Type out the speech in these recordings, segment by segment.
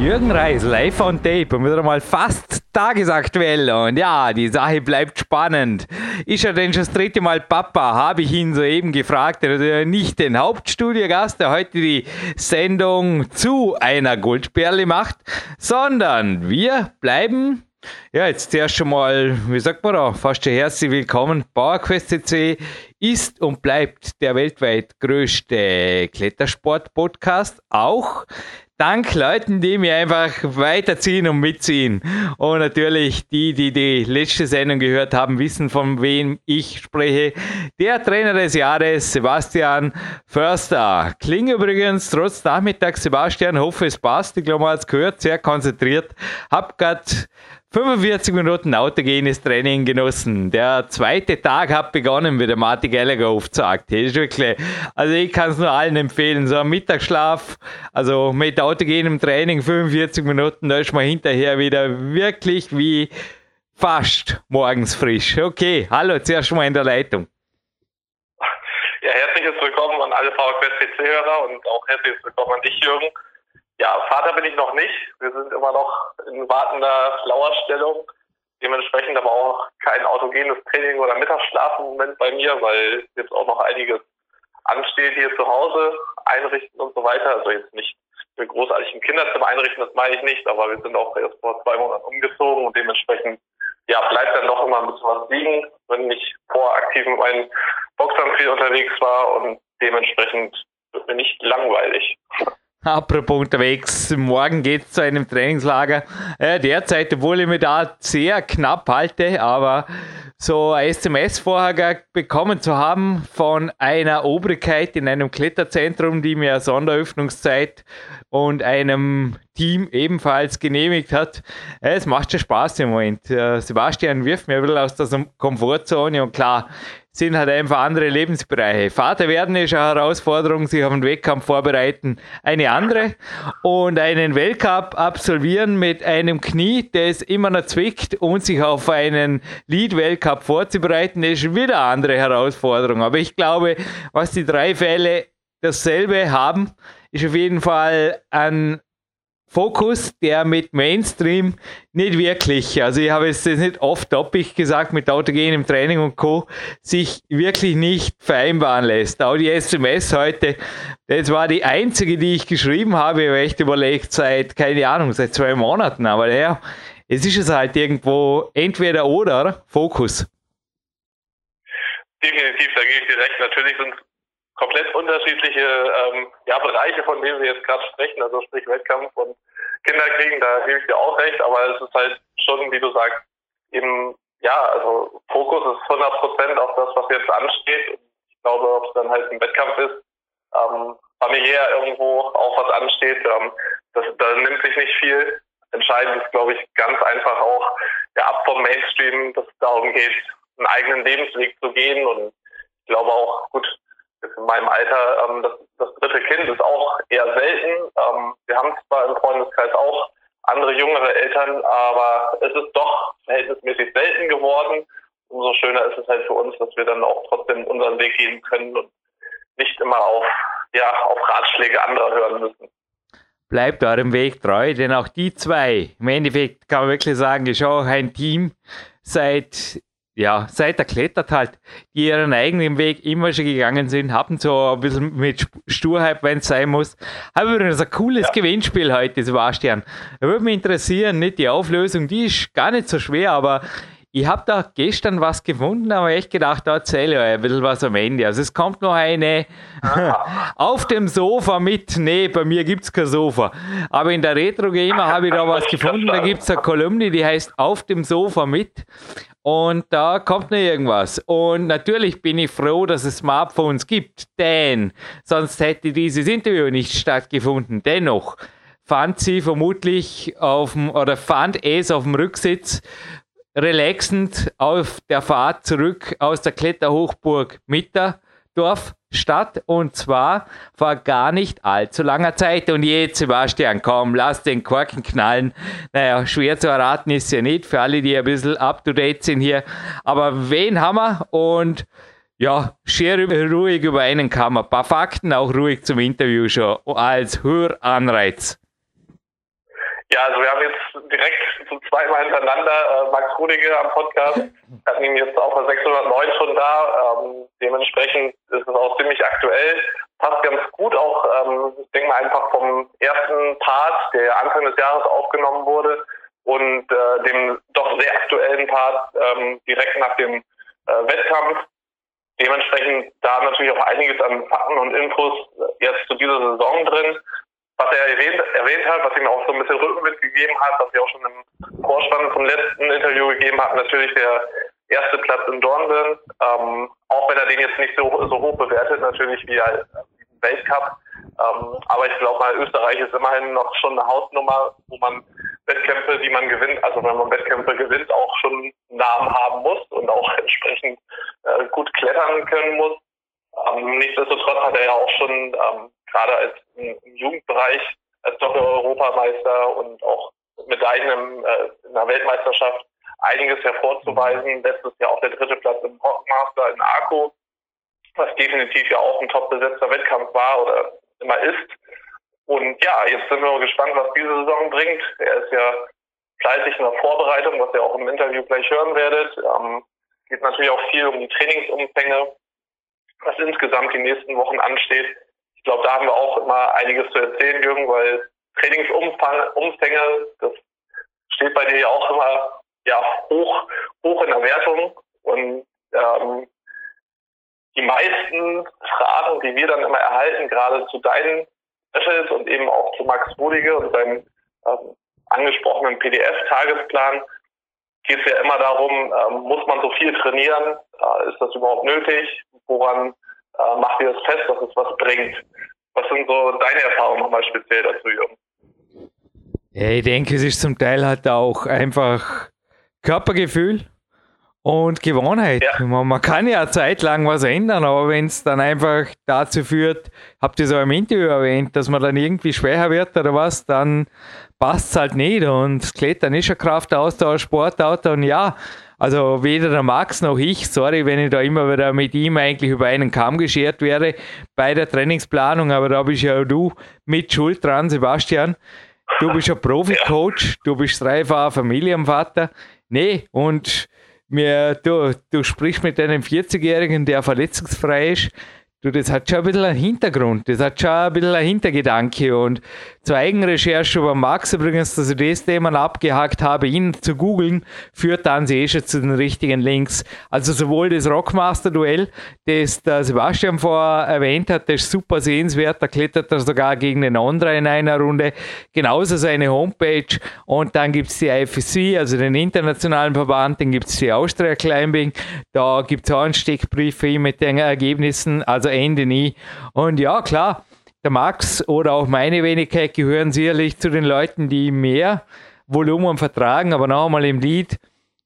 Jürgen Reis, live on tape und wieder mal fast tagesaktuell. Und ja, die Sache bleibt spannend. Ist er denn schon das dritte Mal Papa? Habe ich ihn soeben gefragt. Er hat nicht den Hauptstudiogast, der heute die Sendung zu einer Goldperle macht, sondern wir bleiben ja, jetzt zuerst schon mal, wie sagt man da, fast herzlich willkommen. PowerQuest CC ist und bleibt der weltweit größte Klettersport-Podcast. Auch dank Leuten, die mir einfach weiterziehen und mitziehen. Und natürlich die, die die letzte Sendung gehört haben, wissen, von wem ich spreche. Der Trainer des Jahres, Sebastian Förster. Klingt übrigens trotz Nachmittag, Sebastian, hoffe es passt. Ich glaube, man hat es gehört, sehr konzentriert. Hab gerade 45 Minuten autogenes Training genossen. Der zweite Tag hat begonnen, wie der Martin Gallagher oft ist wirklich, also ich kann es nur allen empfehlen. So ein Mittagsschlaf, also mit autogenem Training 45 Minuten, da ist man hinterher wieder wirklich wie fast morgens frisch. Okay, hallo, zuerst mal in der Leitung. Ja, herzliches Willkommen an alle VfB CC-Hörer und auch herzliches Willkommen an dich, Jürgen. Ja, Vater bin ich noch nicht. Wir sind immer noch in wartender Lauerstellung. Dementsprechend aber auch kein autogenes Training oder Mittagsschlaf im Moment bei mir, weil jetzt auch noch einiges ansteht hier zu Hause, einrichten und so weiter. Also jetzt nicht mit großartigen Kinderzimmer einrichten, das meine ich nicht, aber wir sind auch erst vor zwei Monaten umgezogen und dementsprechend ja, bleibt dann doch immer ein bisschen was liegen, wenn ich proaktiv mit meinen Boxern viel unterwegs war und dementsprechend wird mir nicht langweilig. Apropos unterwegs, morgen geht es zu einem Trainingslager. Äh, derzeit, obwohl ich mich da sehr knapp halte, aber so ein SMS vorher bekommen zu haben von einer Obrigkeit in einem Kletterzentrum, die mir Sonderöffnungszeit und einem Team ebenfalls genehmigt hat. Äh, es macht schon Spaß im Moment. Äh, Sebastian wirft mir ein bisschen aus der Komfortzone und klar, sind halt einfach andere Lebensbereiche. Vater werden ist eine Herausforderung, sich auf den Wettkampf vorbereiten, eine andere. Und einen Weltcup absolvieren mit einem Knie, das immer noch zwickt und sich auf einen Lead-Weltcup vorzubereiten, ist wieder eine andere Herausforderung. Aber ich glaube, was die drei Fälle dasselbe haben, ist auf jeden Fall ein Fokus, der mit Mainstream nicht wirklich, also ich habe es nicht oft topic gesagt, mit autogenem Training und Co., sich wirklich nicht vereinbaren lässt. Auch die SMS heute, das war die einzige, die ich geschrieben habe, ich habe echt überlegt, seit, keine Ahnung, seit zwei Monaten, aber ja, es ist es halt irgendwo entweder oder Fokus. Definitiv, da gebe ich dir recht. Natürlich sind komplett unterschiedliche ähm, ja, Bereiche, von denen wir jetzt gerade sprechen, also sprich Wettkampf und Kinderkriegen, da gebe ich dir auch recht, aber es ist halt schon, wie du sagst, eben, ja, also Fokus ist 100 Prozent auf das, was jetzt ansteht. Ich glaube, ob es dann halt ein Wettkampf ist, ähm, familiär irgendwo auch was ansteht, ähm, das, da nimmt sich nicht viel. Entscheidend ist, glaube ich, ganz einfach auch ja, ab vom Mainstream, dass es darum geht, einen eigenen Lebensweg zu gehen und ich glaube auch, gut, in meinem Alter, ähm, das, das dritte Kind ist auch eher selten. Ähm, wir haben zwar im Freundeskreis auch andere jüngere Eltern, aber es ist doch verhältnismäßig selten geworden. Umso schöner ist es halt für uns, dass wir dann auch trotzdem unseren Weg gehen können und nicht immer auf, ja, auf Ratschläge anderer hören müssen. Bleibt eurem Weg treu, denn auch die zwei, im Endeffekt kann man wirklich sagen, ist auch ein Team seit ja, seit er klettert halt, die ihren eigenen Weg immer schon gegangen sind, haben so ein bisschen mit Sturheit, wenn es sein muss. Haben übrigens ein cooles ja. Gewinnspiel heute, Sebastian. Da würde mich interessieren, nicht die Auflösung, die ist gar nicht so schwer, aber ich habe da gestern was gefunden, aber echt gedacht, da erzähle ich euch ein bisschen was am Ende. Also es kommt noch eine ah. auf dem Sofa mit. Nee, bei mir gibt es kein Sofa. Aber in der Retro Gamer habe ich da was gefunden. Da gibt es eine Kolumne, die heißt Auf dem Sofa mit. Und da kommt noch irgendwas. Und natürlich bin ich froh, dass es Smartphones gibt, denn sonst hätte dieses Interview nicht stattgefunden. Dennoch fand sie vermutlich auf dem, oder fand es auf dem Rücksitz relaxend auf der Fahrt zurück aus der Kletterhochburg Mitter Dorf statt und zwar vor gar nicht allzu langer Zeit. Und jetzt, Sebastian, komm, lass den Korken knallen. Naja, schwer zu erraten ist ja nicht für alle, die ein bisschen up to date sind hier. Aber wen haben wir? Und ja, sehr ruhig über einen Kamm. Ein paar Fakten, auch ruhig zum Interview schon als Höranreiz. Ja, also wir haben jetzt zum zweiten Mal hintereinander äh, Max Rudiger am Podcast. Wir hatten ihn jetzt auch bei 609 schon da. Ähm, dementsprechend ist es auch ziemlich aktuell. Passt ganz gut auch, ähm, ich denke mal einfach vom ersten Part, der Anfang des Jahres aufgenommen wurde und äh, dem doch sehr aktuellen Part ähm, direkt nach dem äh, Wettkampf. Dementsprechend da natürlich auch einiges an Fakten und Infos jetzt zu dieser Saison drin was er erwähnt, erwähnt hat, was ihm auch so ein bisschen Rückenwind gegeben hat, was wir auch schon im Vorspann vom letzten Interview gegeben hat, natürlich der erste Platz in Dornbirn, ähm, auch wenn er den jetzt nicht so, so hoch bewertet, natürlich wie halt Weltcup. Ähm, aber ich glaube mal, Österreich ist immerhin noch schon eine Hausnummer, wo man Wettkämpfe, die man gewinnt, also wenn man Wettkämpfe gewinnt, auch schon einen Namen haben muss und auch entsprechend äh, gut klettern können muss. Ähm, nichtsdestotrotz hat er ja auch schon ähm, gerade als im Jugendbereich als Doppel-Europameister und auch Medaillen im, äh, in der Weltmeisterschaft einiges hervorzuweisen. Letztes Jahr auch der dritte Platz im Rockmaster in Arco, was definitiv ja auch ein top besetzter Wettkampf war oder immer ist. Und ja, jetzt sind wir gespannt, was diese Saison bringt. Er ist ja fleißig in der Vorbereitung, was ihr auch im Interview gleich hören werdet. Ähm, geht natürlich auch viel um die Trainingsumfänge, was insgesamt die nächsten Wochen ansteht glaube, da haben wir auch immer einiges zu erzählen, Jürgen, weil Trainingsumfänge, das steht bei dir ja auch immer ja, hoch, hoch in der Wertung. Und ähm, die meisten Fragen, die wir dann immer erhalten, gerade zu deinen Specials und eben auch zu Max Rudige und seinem ähm, angesprochenen PDF-Tagesplan, geht es ja immer darum, ähm, muss man so viel trainieren? Äh, ist das überhaupt nötig? Woran äh, macht ihr das fest, dass es was bringt. Was sind so deine Erfahrungen nochmal speziell dazu, Jürgen? Ja, ich denke, es ist zum Teil halt auch einfach Körpergefühl und Gewohnheit. Ja. Man, kann ja eine Zeit lang was ändern, aber wenn es dann einfach dazu führt, habt ihr so im Interview erwähnt, dass man dann irgendwie schwächer wird oder was, dann passt es halt nicht. Und Klettern ist ein Kraftaustausch, Sportauto und ja, also weder der Max noch ich, sorry, wenn ich da immer wieder mit ihm eigentlich über einen Kamm geschert wäre bei der Trainingsplanung, aber da bist ja du mit Schuld dran, Sebastian. Du bist ein Profi-Coach, du bist dreifacher Familienvater. Nee, und mir, du, du sprichst mit einem 40-Jährigen, der verletzungsfrei ist. Du, das hat schon ein bisschen einen Hintergrund, das hat schon ein bisschen einen Hintergedanke. Und zur Eigenrecherche über Max übrigens, dass ich das Thema abgehakt habe, ihn zu googeln, führt dann eh schon zu den richtigen Links. Also sowohl das Rockmaster-Duell, das der Sebastian vorher erwähnt hat, das ist super sehenswert, da klettert er sogar gegen den anderen in einer Runde. Genauso seine Homepage. Und dann gibt es die IFC, also den internationalen Verband, dann gibt es die Austria Climbing. Da gibt es auch einen Steckbrief für ihn mit den Ergebnissen. Also Ende nie. Und ja, klar, der Max oder auch meine Wenigkeit gehören sicherlich zu den Leuten, die mehr Volumen vertragen, aber noch einmal im Lied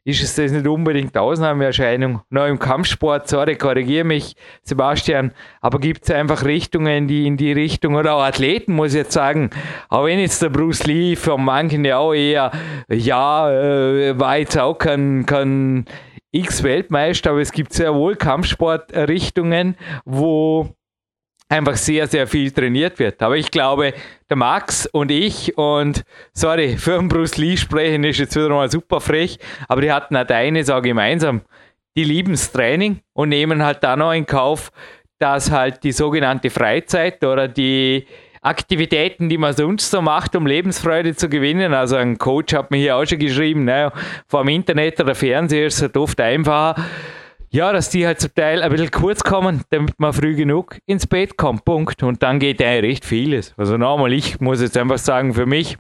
ist es das nicht unbedingt Ausnahmeerscheinung. Noch im Kampfsport, sorry, korrigiere mich, Sebastian, aber gibt es einfach Richtungen, die in die Richtung, oder auch Athleten, muss ich jetzt sagen, auch wenn jetzt der Bruce Lee von manchen ja auch eher, ja, äh, war jetzt auch kein, kein X-Weltmeister, aber es gibt sehr wohl Kampfsportrichtungen, wo einfach sehr, sehr viel trainiert wird. Aber ich glaube, der Max und ich und, sorry, für den Bruce Lee sprechen ist jetzt wieder mal super frech, aber die hatten halt eines auch gemeinsam. Die lieben das Training und nehmen halt dann noch in Kauf, dass halt die sogenannte Freizeit oder die Aktivitäten, die man sonst so macht, um Lebensfreude zu gewinnen. Also ein Coach hat mir hier auch schon geschrieben, naja, vor dem Internet oder Fernseher ist es halt oft einfacher. Ja, dass die halt zum Teil ein bisschen kurz kommen, damit man früh genug ins Bett kommt. Punkt. Und dann geht ja recht vieles. Also nochmal, ich muss jetzt einfach sagen, für mich,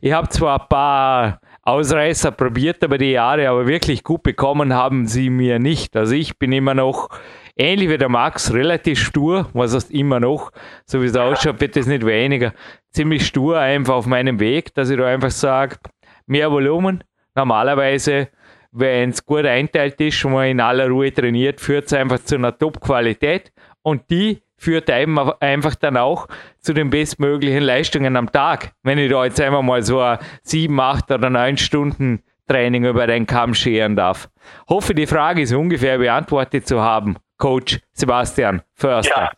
ich habe zwar ein paar Ausreißer probiert über die Jahre, aber wirklich gut bekommen haben sie mir nicht. Also ich bin immer noch ähnlich wie der Max, relativ stur, was heißt immer noch, so wie es ausschaut, wird es nicht weniger. Ziemlich stur einfach auf meinem Weg, dass ich da einfach sage, mehr Volumen. Normalerweise wenn es gut einteilt ist und man in aller Ruhe trainiert, führt es einfach zu einer Top-Qualität und die führt einem einfach dann auch zu den bestmöglichen Leistungen am Tag. Wenn ich da jetzt einmal mal so sieben, acht oder neun Stunden Training über den Kamm scheren darf. Hoffe, die Frage ist ungefähr beantwortet zu haben. Coach Sebastian Förster. Ja,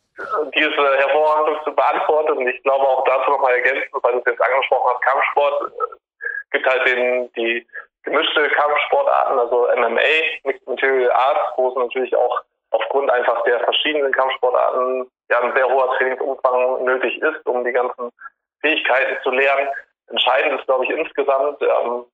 die ist äh, hervorragend zu beantworten und ich glaube auch dazu nochmal ergänzen, weil du es jetzt angesprochen hast, Kampfsport äh, gibt halt den, die gemischte Kampfsportarten, also MMA, Mixed Material Arts, wo es natürlich auch aufgrund einfach der verschiedenen Kampfsportarten ja ein sehr hoher Trainingsumfang nötig ist, um die ganzen Fähigkeiten zu lernen. Entscheidend ist, glaube ich, insgesamt, ähm,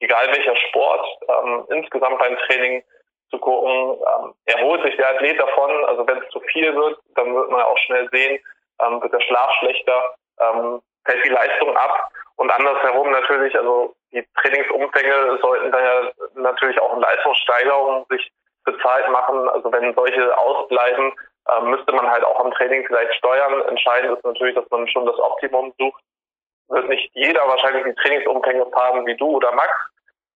egal welcher Sport, ähm, insgesamt beim Training zu gucken, ähm, erholt sich der Athlet davon. Also wenn es zu viel wird, dann wird man auch schnell sehen, ähm, wird der Schlaf schlechter, ähm, fällt die Leistung ab. Und andersherum natürlich, also die Trainingsumfänge sollten dann ja natürlich auch in Leistungssteigerung sich bezahlt machen. Also wenn solche ausbleiben, äh, müsste man halt auch am Training vielleicht steuern. Entscheidend ist natürlich, dass man schon das Optimum sucht. Wird nicht jeder wahrscheinlich die Trainingsumfänge fahren wie du oder Max.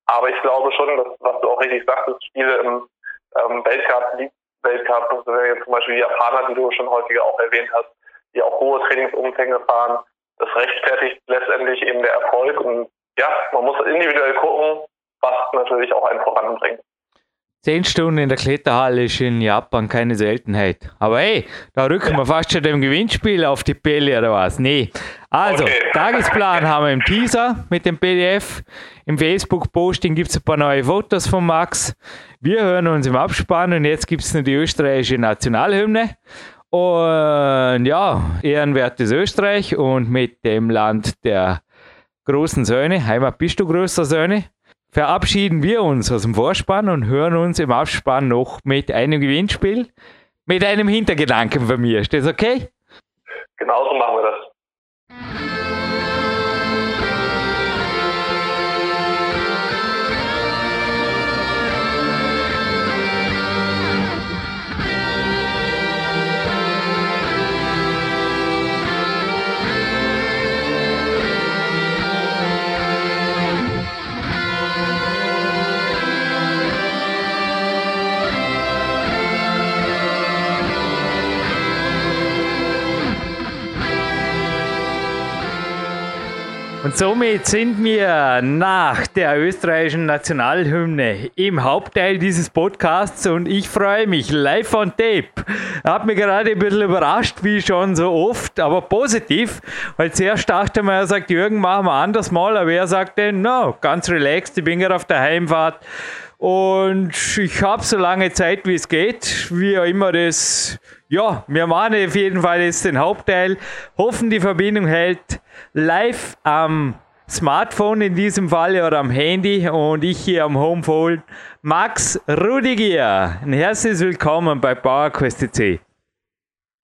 Aber ich glaube schon, dass, was du auch richtig sagtest, Spiele im ähm, Weltcup, Weltcup, zum Beispiel die Japaner, die du schon häufiger auch erwähnt hast, die auch hohe Trainingsumfänge fahren. Das rechtfertigt letztendlich eben der Erfolg. Und ja, man muss individuell gucken, was natürlich auch einen voranbringt. Zehn Stunden in der Kletterhalle ist in Japan keine Seltenheit. Aber hey, da rücken wir fast schon dem Gewinnspiel auf die Pelle oder was? Nee. Also, okay. Tagesplan haben wir im Teaser mit dem PDF. Im Facebook-Posting gibt es ein paar neue Fotos von Max. Wir hören uns im Abspann und jetzt gibt es noch die österreichische Nationalhymne. Und ja, ehrenwertes Österreich und mit dem Land der großen Söhne. Heimat, bist du größer Söhne? verabschieden wir uns aus dem Vorspann und hören uns im Abspann noch mit einem Gewinnspiel, mit einem Hintergedanken von mir. Ist das okay? Genauso machen wir das. Und somit sind wir nach der österreichischen Nationalhymne im Hauptteil dieses Podcasts und ich freue mich live on tape. Hat mich gerade ein bisschen überrascht, wie schon so oft, aber positiv, weil zuerst dachte man, er sagt, Jürgen, machen wir anders mal, aber er sagte, no, ganz relaxed, ich bin gerade auf der Heimfahrt und ich habe so lange Zeit, wie es geht, wie auch immer das, ja, wir machen auf jeden Fall jetzt den Hauptteil, hoffen die Verbindung hält live am Smartphone in diesem Fall oder am Handy und ich hier am Homephone. Max Rudiger, ein herzliches Willkommen bei PowerQuest TC.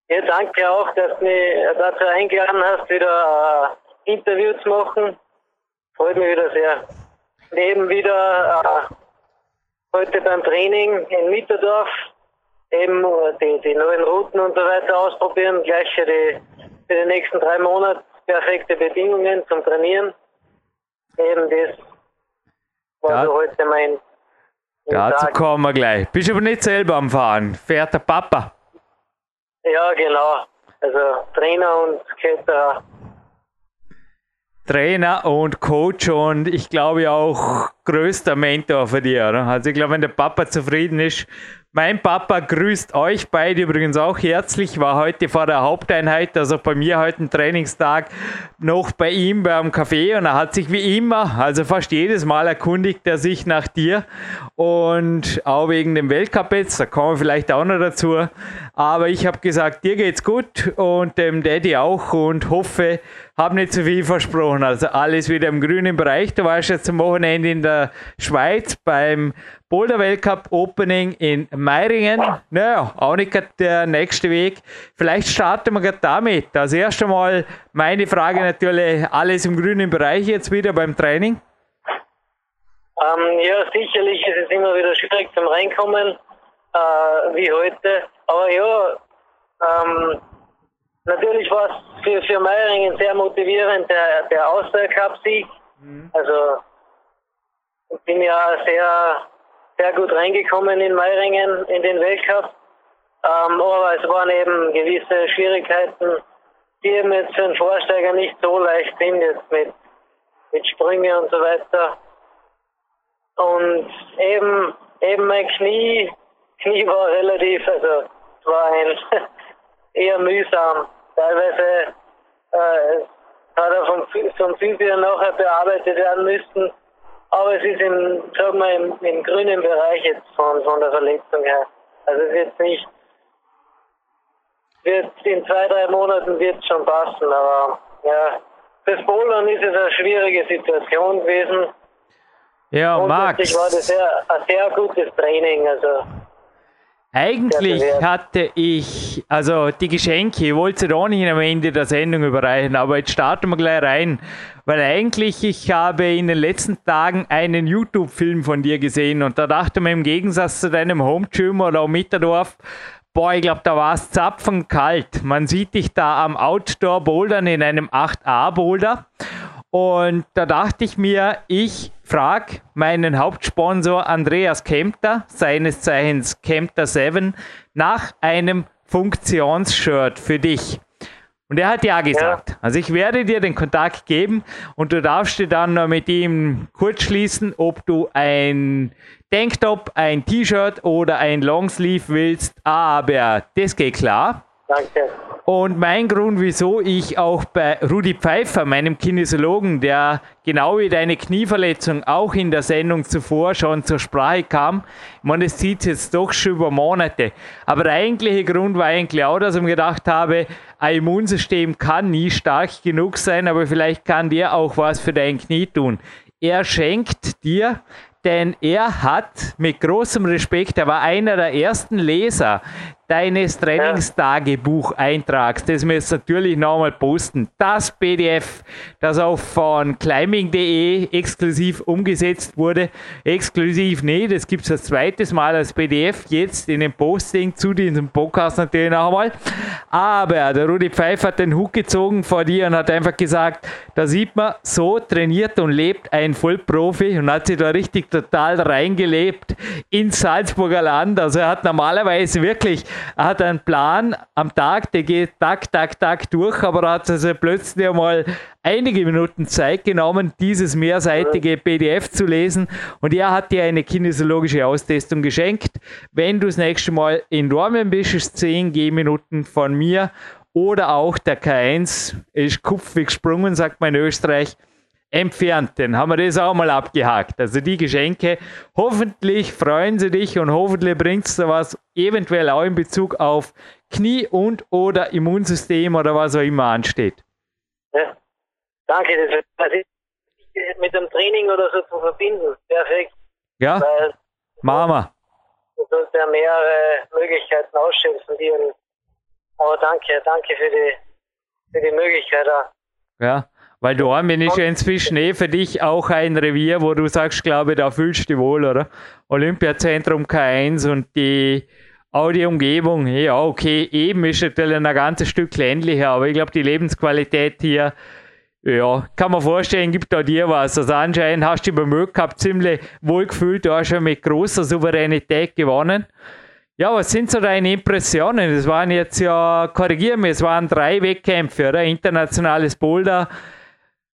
Ja, danke auch, dass du mich dazu eingeladen hast, wieder äh, Interview zu machen. Freut mich wieder sehr. Eben wieder äh, heute beim Training in Mitterdorf eben die, die neuen Routen und so weiter ausprobieren, gleich für die, für die nächsten drei Monate perfekte Bedingungen zum Trainieren. Eben das war ja. so heute mein. Dazu kommen wir gleich. Bist aber nicht selber am Fahren, fährt der Papa. Ja, genau. Also Trainer und Kletterer. Trainer und Coach und ich glaube auch größter Mentor für dich. Oder? Also ich glaube, wenn der Papa zufrieden ist, mein Papa grüßt euch beide übrigens auch herzlich. War heute vor der Haupteinheit, also bei mir heute ein Trainingstag, noch bei ihm beim Café und er hat sich wie immer, also fast jedes Mal erkundigt er sich nach dir und auch wegen dem Weltcup jetzt, da kommen wir vielleicht auch noch dazu. Aber ich habe gesagt, dir geht's gut und dem Daddy auch und hoffe, habe nicht zu viel versprochen. Also alles wieder im grünen Bereich. Du warst jetzt am Wochenende in der Schweiz beim Boulder Weltcup Opening in Meiringen. Naja, auch nicht der nächste Weg. Vielleicht starten wir gerade damit. Das erste Mal meine Frage natürlich, alles im grünen Bereich jetzt wieder beim Training? Ähm, ja, sicherlich ist es immer wieder schwierig zum Reinkommen, äh, wie heute. Aber ja, ähm, Natürlich war es für, für Meiringen sehr motivierend, der, der Austria-Cup-Sieg. Mhm. Also ich bin ja sehr sehr gut reingekommen in Meiringen in den Weltcup. Ähm, aber es waren eben gewisse Schwierigkeiten, die eben jetzt für einen Vorsteiger nicht so leicht sind, jetzt mit, mit Sprünge und so weiter. Und eben, eben mein Knie, Knie war relativ, also war ein eher mühsam. Teilweise äh, hat er vom, vom Physio nachher bearbeitet werden müssen. Aber es ist im, sagen wir, im, im grünen Bereich jetzt von, von der Verletzung her. Also es wird nicht, wird in zwei, drei Monaten wird schon passen, aber ja, fürs Bouldern ist es eine schwierige Situation gewesen. Ja, Max. war das sehr, ein sehr gutes Training, also eigentlich hatte ich, also die Geschenke, ich wollte sie auch nicht am Ende der Sendung überreichen, aber jetzt starten wir gleich rein, weil eigentlich ich habe in den letzten Tagen einen YouTube-Film von dir gesehen und da dachte man im Gegensatz zu deinem Home-Gym oder auch Mitterdorf, boah, ich glaube, da war es zapfenkalt. Man sieht dich da am Outdoor-Bouldern in einem 8A-Boulder und da dachte ich mir, ich frage meinen Hauptsponsor Andreas Kempter, seines Zeichens Kempter 7, nach einem Funktionsshirt für dich. Und er hat ja gesagt. Ja. Also ich werde dir den Kontakt geben und du darfst dir dann noch mit ihm kurz schließen, ob du ein Tanktop, ein T-Shirt oder ein Longsleeve willst. Aber das geht klar. Danke. Und mein Grund, wieso ich auch bei Rudi Pfeiffer, meinem Kinesiologen, der genau wie deine Knieverletzung auch in der Sendung zuvor schon zur Sprache kam, ich meine, es zieht jetzt doch schon über Monate. Aber der eigentliche Grund war eigentlich auch, dass ich mir gedacht habe, ein Immunsystem kann nie stark genug sein, aber vielleicht kann der auch was für dein Knie tun. Er schenkt dir denn er hat mit großem Respekt, er war einer der ersten Leser, deines Trainingstagebucheintrags, das wir jetzt natürlich nochmal posten. Das PDF, das auch von climbing.de exklusiv umgesetzt wurde. Exklusiv nicht, das gibt es das zweites Mal als PDF, jetzt in dem Posting zu diesem Podcast natürlich noch einmal. Aber der Rudi Pfeiffer hat den Hut gezogen vor dir und hat einfach gesagt, da sieht man, so trainiert und lebt ein Vollprofi und hat sich da richtig total reingelebt ins Salzburger Land. Also er hat normalerweise wirklich er hat einen Plan am Tag, der geht tak, tak, tak durch, aber er hat also plötzlich einmal einige Minuten Zeit genommen, dieses mehrseitige PDF zu lesen und er hat dir eine kinesiologische Austestung geschenkt. Wenn du das nächste Mal in Dormen bist, ist 10 Gehminuten von mir oder auch der K1 ist kupfig gesprungen, sagt man in Österreich entfernt. Dann haben wir das auch mal abgehakt. Also die Geschenke, hoffentlich freuen sie dich und hoffentlich bringst du was eventuell auch in Bezug auf Knie und oder Immunsystem oder was auch immer ansteht. Ja, danke, das ist mit dem Training oder so zu verbinden. Perfekt. Ja, Weil, wir. Du sollst ja mehrere Möglichkeiten ausschöpfen, die aber danke, danke für die, für die Möglichkeit. Ja. Weil Dormen ist ja inzwischen eh für dich auch ein Revier, wo du sagst, glaube da fühlst du dich wohl, oder? Olympiazentrum K1 und die Audi-Umgebung, ja, okay, eben ist natürlich ein ganzes Stück ländlicher, aber ich glaube, die Lebensqualität hier, ja, kann man vorstellen, gibt da dir was. Also anscheinend hast du über Mög gehabt, ziemlich wohl gefühlt, du hast schon mit großer Souveränität gewonnen. Ja, was sind so deine Impressionen? Es waren jetzt ja, korrigieren wir, es waren drei Wettkämpfe, oder? Internationales Boulder,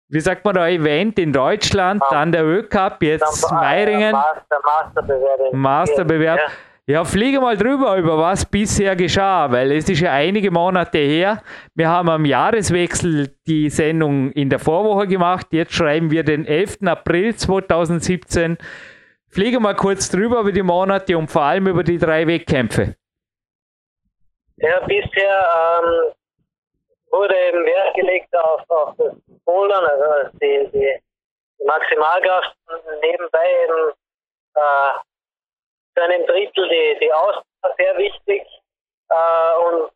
wie sagt man da, Event in Deutschland, ja. dann der ÖCup, jetzt dann, Meiringen. Master, Masterbewerb. Masterbewerb. Ja. ja, fliege mal drüber, über was bisher geschah, weil es ist ja einige Monate her. Wir haben am Jahreswechsel die Sendung in der Vorwoche gemacht. Jetzt schreiben wir den 11. April 2017. Fliege mal kurz drüber über die Monate und vor allem über die drei Wettkämpfe. Ja, bisher ähm, wurde eben Wert gelegt auf, auf das Bouldern, also die, die, Maximalkraft nebenbei eben äh, zu einem Drittel die, die Ausdauer sehr wichtig. Äh, und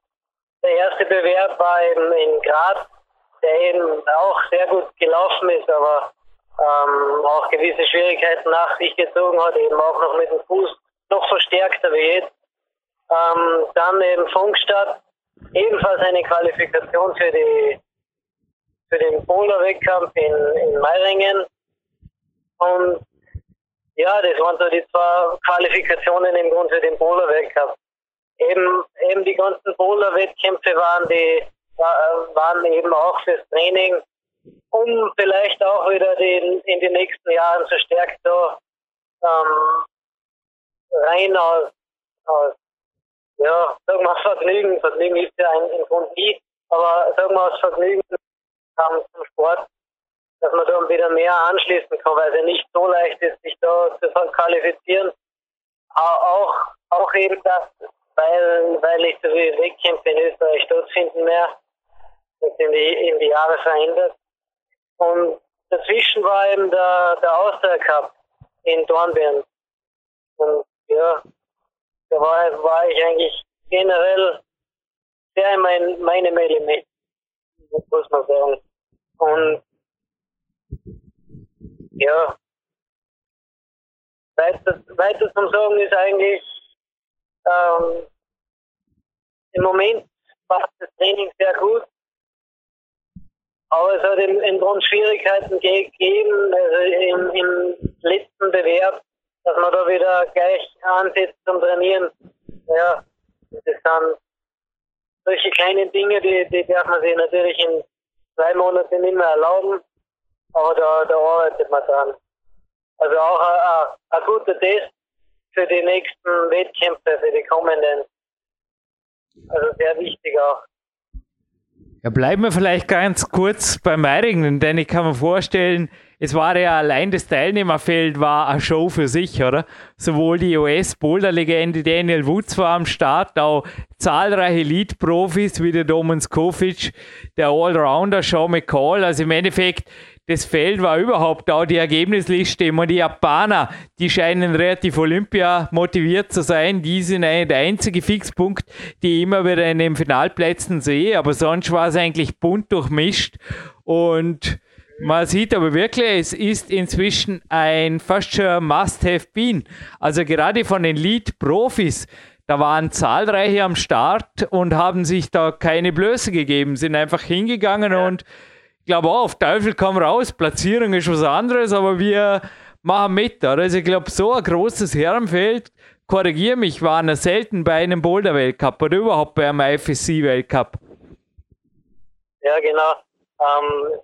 der erste Bewerb war eben in Graz, der eben auch sehr gut gelaufen ist, aber ähm, auch gewisse Schwierigkeiten nach sich gezogen hat, eben auch noch mit dem Fuß noch verstärkter wie jetzt. Ähm, dann eben Funkstadt, ebenfalls eine Qualifikation für die für den Boulder-Wettkampf in, in Meiringen. Und ja, das waren so die zwei Qualifikationen im Grunde für den Bowler-Weltcup. Eben, eben die ganzen Bowler-Wettkämpfe waren die, waren eben auch fürs Training, um vielleicht auch wieder den, in den nächsten Jahren verstärkt so ähm, rein aus, aus ja, sagen wir Vergnügen, Vergnügen ist ja ein, ein Grund nie, aber sagen wir aus Vergnügen ähm, zum Sport, dass man da wieder mehr anschließen kann, weil es ja nicht so leicht ist, sich da zu qualifizieren. Auch, auch eben das, weil, weil ich so viele Wettkämpfe in Österreich stattfinden mehr, in die, in die Jahre verändert. Und dazwischen war eben der, der Austria Cup in Dornbirn. Und ja, da war, war ich eigentlich generell sehr in mein, meinem Element, muss man sagen. Und ja, weiter, zum Sagen ist eigentlich, ähm, im Moment passt das Training sehr gut. Aber es hat im, im Grund Schwierigkeiten gegeben, also im, im letzten Bewerb dass man da wieder gleich ansetzt zum Trainieren. Ja, das sind solche kleinen Dinge, die, die darf man sich natürlich in zwei Monaten nicht mehr erlauben, aber da, da arbeitet man dran. Also auch ein, ein guter Test für die nächsten Wettkämpfe, für die kommenden. Also sehr wichtig auch. Ja, bleiben wir vielleicht ganz kurz beim Meiringen, denn ich kann mir vorstellen, es war ja allein das Teilnehmerfeld war eine Show für sich, oder? Sowohl die US-Boulder-Legende Daniel Woods war am Start, auch zahlreiche Elite-Profis wie der Domen Skovic, der Allrounder Sean McCall. Also im Endeffekt, das Feld war überhaupt auch die Ergebnisliste. Und die Japaner, die scheinen relativ Olympia motiviert zu sein. Die sind eigentlich der einzige Fixpunkt, die ich immer wieder in den Finalplätzen sehe. Aber sonst war es eigentlich bunt durchmischt. Und man sieht aber wirklich, es ist inzwischen ein fast schon Must-Have-Been. Also gerade von den Lead-Profis, da waren zahlreiche am Start und haben sich da keine Blöße gegeben, sind einfach hingegangen ja. und ich glaube auch, auf Teufel komm raus, Platzierung ist was anderes, aber wir machen mit. Also ich glaube, so ein großes Herrenfeld, korrigiere mich, war noch selten bei einem Boulder-Weltcup oder überhaupt bei einem IFSC-Weltcup. Ja, genau. Ähm,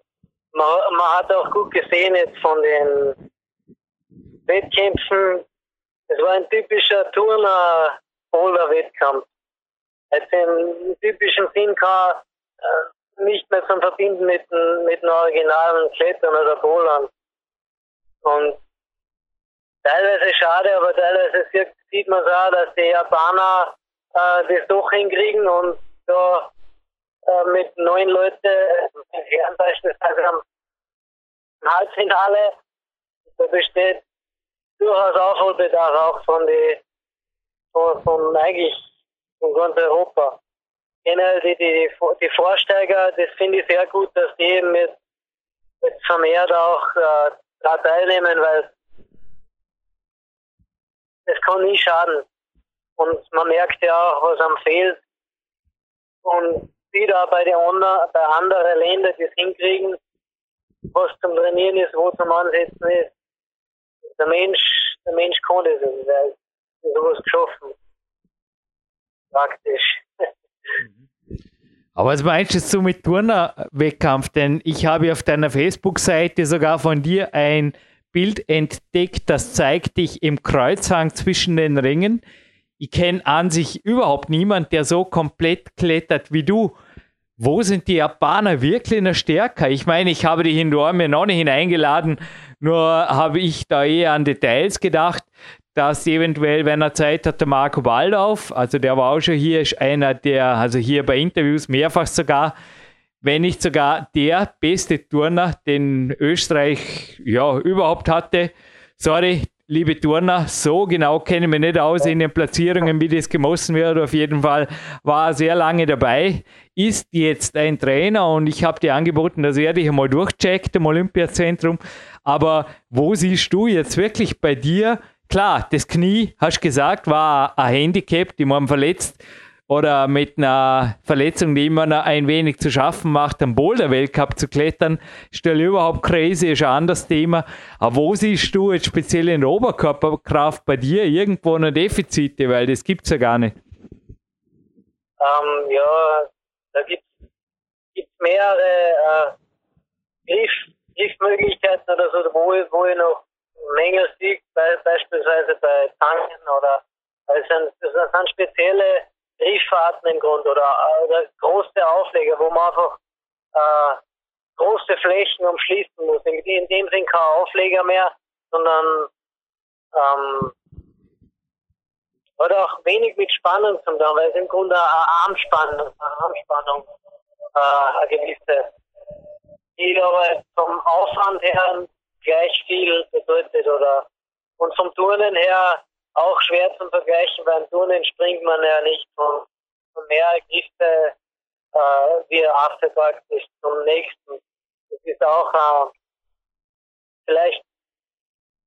man, man hat auch gut gesehen jetzt von den Wettkämpfen, es war ein typischer Turner-Boulder-Wettkampf. Also im typischen kann äh, nicht mehr zum Verbinden mit, mit den originalen Klettern oder Bowlern. Und teilweise schade, aber teilweise sieht man so, dass die Japaner äh, das doch hinkriegen und da äh, mit neun Leuten, Herren beispielsweise am Halbfinale, da besteht durchaus Aufholbedarf auch von die, von, von eigentlich von ganz Europa. Generell die, die, die Vorsteiger, das finde ich sehr gut, dass die mit, mit vermehrt auch äh, da teilnehmen, weil es kann nie schaden. Und man merkt ja auch, was am fehlt. Und wieder bei den anderen, bei anderen Ländern, die es hinkriegen, was zum Trainieren ist, wo zum Ansetzen ist. Der Mensch, der Mensch kann das, also, weil ist sowas geschaffen. Praktisch. Aber was meinst du mit Turner-Wettkampf? Denn ich habe auf deiner Facebook-Seite sogar von dir ein Bild entdeckt, das zeigt dich im Kreuzhang zwischen den Ringen. Ich kenne an sich überhaupt niemand, der so komplett klettert wie du. Wo sind die Japaner wirklich noch stärker? Ich meine, ich habe die in Dorme noch nicht hineingeladen, nur habe ich da eher an Details gedacht, dass eventuell, wenn er Zeit hat, der Marco Baldauf, also der war auch schon hier, ist einer der, also hier bei Interviews mehrfach sogar, wenn nicht sogar der beste Turner, den Österreich ja überhaupt hatte. Sorry, liebe Turner, so genau kenne ich mich nicht aus in den Platzierungen, wie das gemossen wird. Auf jeden Fall war er sehr lange dabei, ist jetzt ein Trainer und ich habe dir angeboten, dass er dich einmal durchcheckt im Olympiazentrum. Aber wo siehst du jetzt wirklich bei dir? Klar, das Knie, hast du gesagt, war ein Handicap, die man verletzt. Oder mit einer Verletzung, die immer noch ein wenig zu schaffen macht, am Boulder-Weltcup zu klettern, stelle überhaupt crazy, ist ein anderes Thema. Aber wo siehst du jetzt speziell in der Oberkörperkraft bei dir irgendwo noch Defizite, weil das gibt es ja gar nicht? Ähm, ja, da gibt es mehrere äh, Griff, Griffmöglichkeiten oder so, wo, wo ich noch Mängel sehe, beispielsweise bei Tanken oder es sind, es sind spezielle Rifffahrten im Grund oder, oder große Aufleger, wo man einfach äh, große Flächen umschließen muss. In, in dem Sinn kein Aufleger mehr, sondern ähm, hat auch wenig mit Spannung zu tun, weil es im Grunde eine Armspannung, eine Armspannung äh, eine gewisse, die aber vom Aufwand her gleich viel bedeutet oder und vom Turnen her auch schwer zum Vergleichen. Beim Turnen springt man ja nicht von, von mehr Griffe äh, wie achte praktisch zum nächsten. Das ist auch äh, vielleicht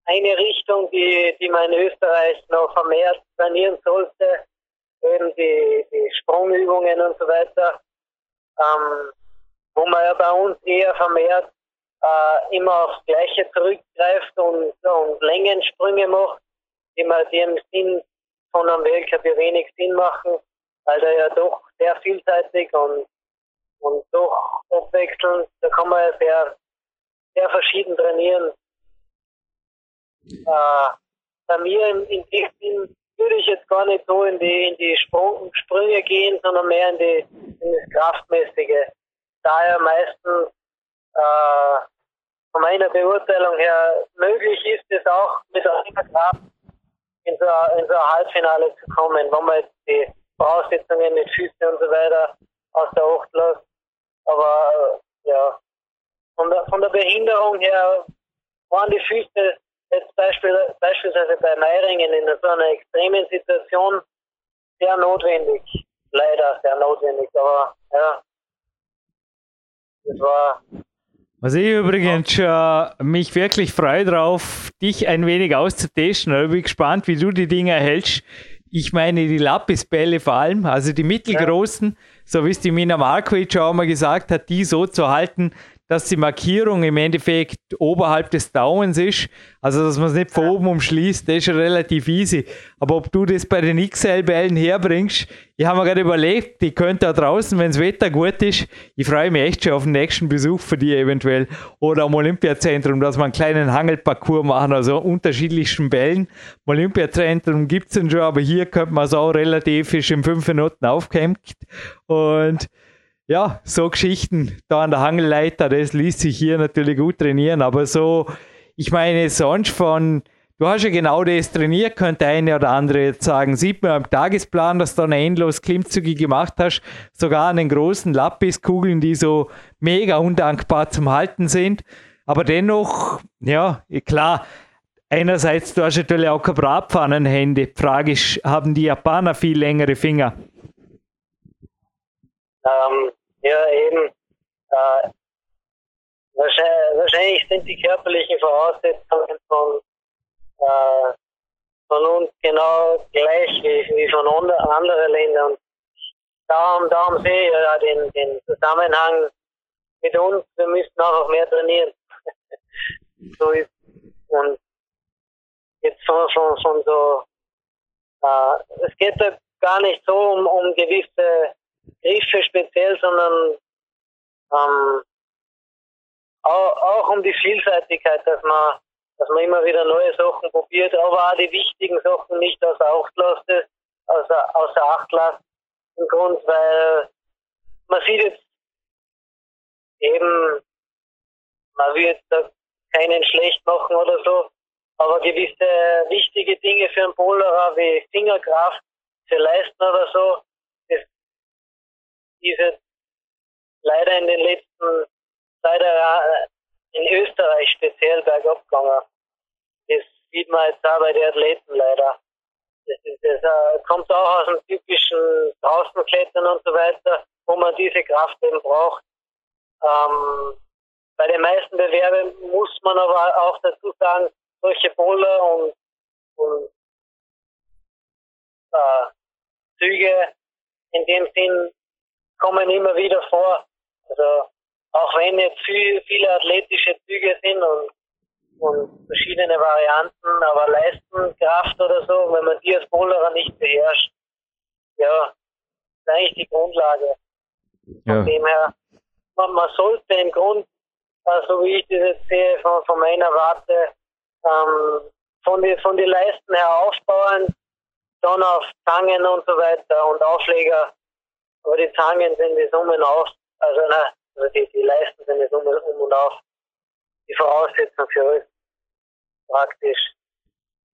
eine Richtung, die, die man in Österreich noch vermehrt trainieren sollte, eben die, die Sprungübungen und so weiter, ähm, wo man ja bei uns eher vermehrt äh, immer aufs Gleiche zurückgreift und, und Längensprünge macht, die, man, die im Sinn von einem Weltcup ja wenig Sinn machen, weil der ja doch sehr vielseitig und, und doch abwechselnd, da kann man ja sehr, sehr verschieden trainieren. Äh, bei mir in, in dem Sinn würde ich jetzt gar nicht so in die, in die Sprung, Sprünge gehen, sondern mehr in, die, in das Kraftmäßige. Daher meistens äh, von meiner Beurteilung her möglich ist es auch mit einer Kraft in so, in so ein Halbfinale zu kommen, wenn man jetzt die Voraussetzungen mit Füßen und so weiter aus der Acht lässt. Aber ja, von der, von der Behinderung her waren die Füße jetzt Beispiel, beispielsweise bei Meiringen in so einer extremen Situation sehr notwendig. Leider sehr notwendig, aber ja, das war was ich übrigens schon mich wirklich freue drauf, dich ein wenig auszutesten. Ich bin gespannt, wie du die Dinge hältst. Ich meine die Lapisbälle vor allem, also die mittelgroßen, ja. so wie es die Mina Markovic auch mal gesagt hat, die so zu halten, dass die Markierung im Endeffekt oberhalb des Daumens ist, also dass man es nicht von oben umschließt, das ist schon relativ easy. Aber ob du das bei den XL-Bällen herbringst, ich habe mir gerade überlegt, ich könnte da draußen, wenn das Wetter gut ist, ich freue mich echt schon auf den nächsten Besuch von dir eventuell oder am Olympiazentrum, dass wir einen kleinen Hangelparcours machen, also unterschiedlichsten Bällen. Im Olympiazentrum gibt es schon, aber hier könnte man es auch relativ ist in fünf Minuten aufgehängt und ja, so Geschichten da an der Hangelleiter, das ließ sich hier natürlich gut trainieren, aber so, ich meine, sonst von, du hast ja genau das trainiert, könnte eine oder andere jetzt sagen, sieht man am Tagesplan, dass du eine endlos Klimmzüge gemacht hast, sogar an den großen Lapiskugeln, die so mega undankbar zum Halten sind, aber dennoch, ja, klar, einerseits, du hast natürlich auch keine Bratpfannenhände, Frage ist, haben die Japaner viel längere Finger? Ähm, ja, eben. Äh, wahrscheinlich, wahrscheinlich, sind die körperlichen Voraussetzungen von, äh, von uns genau gleich wie, wie von anderen Ländern. Darum, darum sehe ich ja den, den Zusammenhang mit uns. Wir müssen einfach mehr trainieren. so ist und jetzt von, von, von so, äh, es geht da gar nicht so um, um gewisse Griffe speziell, sondern ähm, auch, auch um die Vielseitigkeit, dass man, dass man immer wieder neue Sachen probiert, aber auch die wichtigen Sachen nicht außer Acht lässt, außer, außer Acht lässt. Im Grund, weil man sieht jetzt eben, man wird da keinen schlecht machen oder so, aber gewisse wichtige Dinge für einen Bowlerer wie Fingerkraft, für Leisten oder so, diese leider in den letzten, leider in Österreich speziell bergab gegangen. Das sieht man jetzt auch bei den Athleten leider. Das, ist, das uh, kommt auch aus dem typischen Draußenklettern und so weiter, wo man diese Kraft eben braucht. Ähm, bei den meisten Bewerben muss man aber auch dazu sagen, solche Bowler und, und äh, Züge in dem Sinn kommen immer wieder vor. Also auch wenn jetzt viel, viele athletische Züge sind und, und verschiedene Varianten, aber Leistenkraft oder so, wenn man die als Bowlerer nicht beherrscht, ja, ist eigentlich die Grundlage. Ja. Von dem her, man, man sollte im Grund, also wie ich das jetzt sehe, von, von meiner Warte, ähm, von den von die Leisten her aufbauen, dann auf Zangen und so weiter und Aufleger. Aber die Zangen sind die Summen auf, also, ne, also die, die Leisten sind die Summen um und auf. Die Voraussetzung für alles praktisch.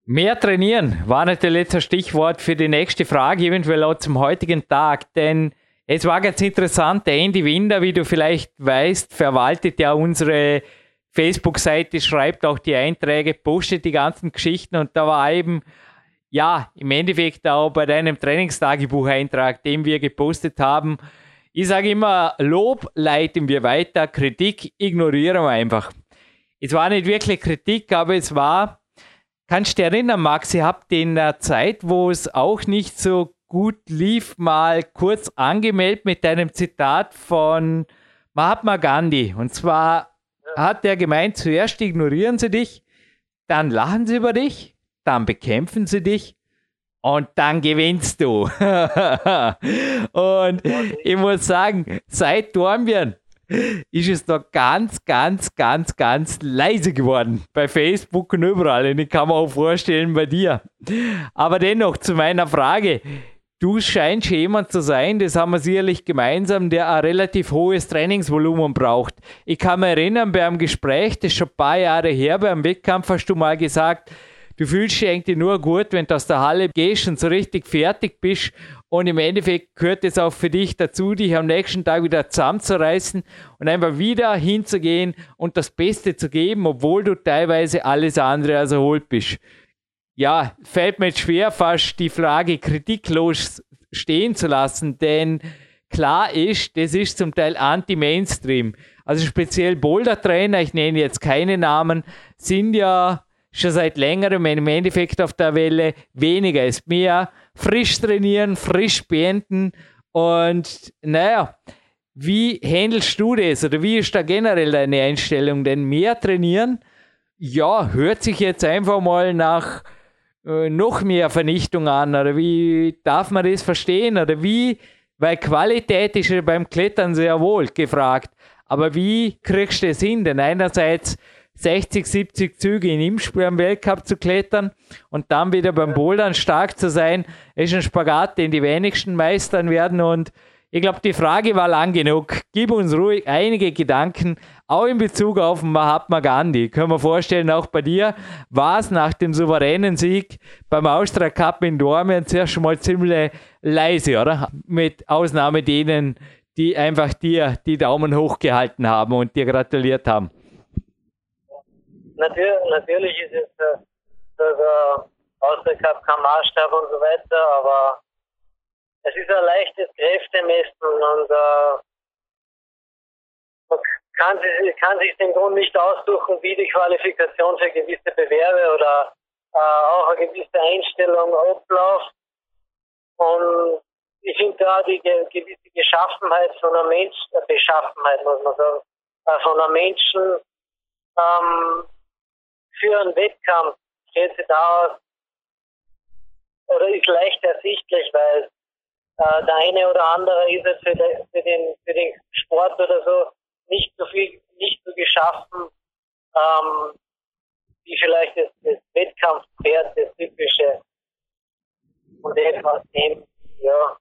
Mehr trainieren war natürlich das Stichwort für die nächste Frage, eventuell auch zum heutigen Tag, denn es war ganz interessant, der Andy Winder, wie du vielleicht weißt, verwaltet ja unsere Facebook-Seite, schreibt auch die Einträge, postet die ganzen Geschichten und da war eben, ja, im Endeffekt auch bei deinem Trainingstagebuch-Eintrag, den wir gepostet haben, ich sage immer, Lob leiten wir weiter, Kritik ignorieren wir einfach. Es war nicht wirklich Kritik, aber es war Kannst du dich erinnern, Max, ihr habt in der Zeit, wo es auch nicht so gut lief, mal kurz angemeldet mit einem Zitat von Mahatma Gandhi. Und zwar hat er gemeint, zuerst ignorieren sie dich, dann lachen sie über dich, dann bekämpfen sie dich und dann gewinnst du. und ich muss sagen, seit Dornbirn ist es da ganz, ganz, ganz, ganz leise geworden. Bei Facebook und überall. Und ich kann mir auch vorstellen bei dir. Aber dennoch zu meiner Frage. Du scheinst jemand zu sein, das haben wir sicherlich gemeinsam, der ein relativ hohes Trainingsvolumen braucht. Ich kann mich erinnern, bei einem Gespräch, das ist schon ein paar Jahre her, beim Wettkampf hast du mal gesagt, du fühlst dich eigentlich nur gut, wenn du aus der Halle gehst und so richtig fertig bist und im Endeffekt gehört es auch für dich dazu, dich am nächsten Tag wieder zusammenzureißen und einfach wieder hinzugehen und das Beste zu geben, obwohl du teilweise alles andere als erholt bist. Ja, fällt mir jetzt schwer, fast die Frage kritiklos stehen zu lassen, denn klar ist, das ist zum Teil anti-Mainstream. Also speziell Boulder-Trainer, ich nenne jetzt keine Namen, sind ja schon seit längerem im Endeffekt auf der Welle weniger ist mehr frisch trainieren, frisch beenden. Und naja, wie handelst du das oder wie ist da generell deine Einstellung? Denn mehr trainieren, ja, hört sich jetzt einfach mal nach äh, noch mehr Vernichtung an oder wie darf man das verstehen oder wie, weil Qualität ist ja beim Klettern sehr wohl gefragt. Aber wie kriegst du das hin? Denn einerseits 60, 70 Züge in Imspiel am Weltcup zu klettern und dann wieder beim Bouldern stark zu sein, ist ein Spagat, den die wenigsten meistern werden. Und ich glaube, die Frage war lang genug. Gib uns ruhig einige Gedanken, auch in Bezug auf Mahatma Gandhi. Können wir vorstellen, auch bei dir war es nach dem souveränen Sieg beim Austria Cup in Dormen zuerst schon mal ziemlich leise, oder? Mit Ausnahme denen, die einfach dir die Daumen hoch gehalten haben und dir gratuliert haben natürlich, natürlich ist es der Austria Cup kein Maßstab und so weiter, aber es ist ein leichtes Kräftemessen und äh, man kann, sich, kann sich den Grund nicht aussuchen, wie die Qualifikation für gewisse Bewerbe oder äh, auch eine gewisse Einstellung abläuft. Und ich finde da die gewisse Geschaffenheit von einem Menschen, äh, Beschaffenheit muss man sagen, äh, von einem Menschen ähm, für einen Wettkampf stellt sich da aus, oder ist leicht ersichtlich, weil äh, der eine oder andere ist jetzt für, de, für, den, für den Sport oder so nicht so viel, nicht so geschaffen, ähm, wie vielleicht das, das Wettkampfpferd, das typische. Und etwas dem, ja.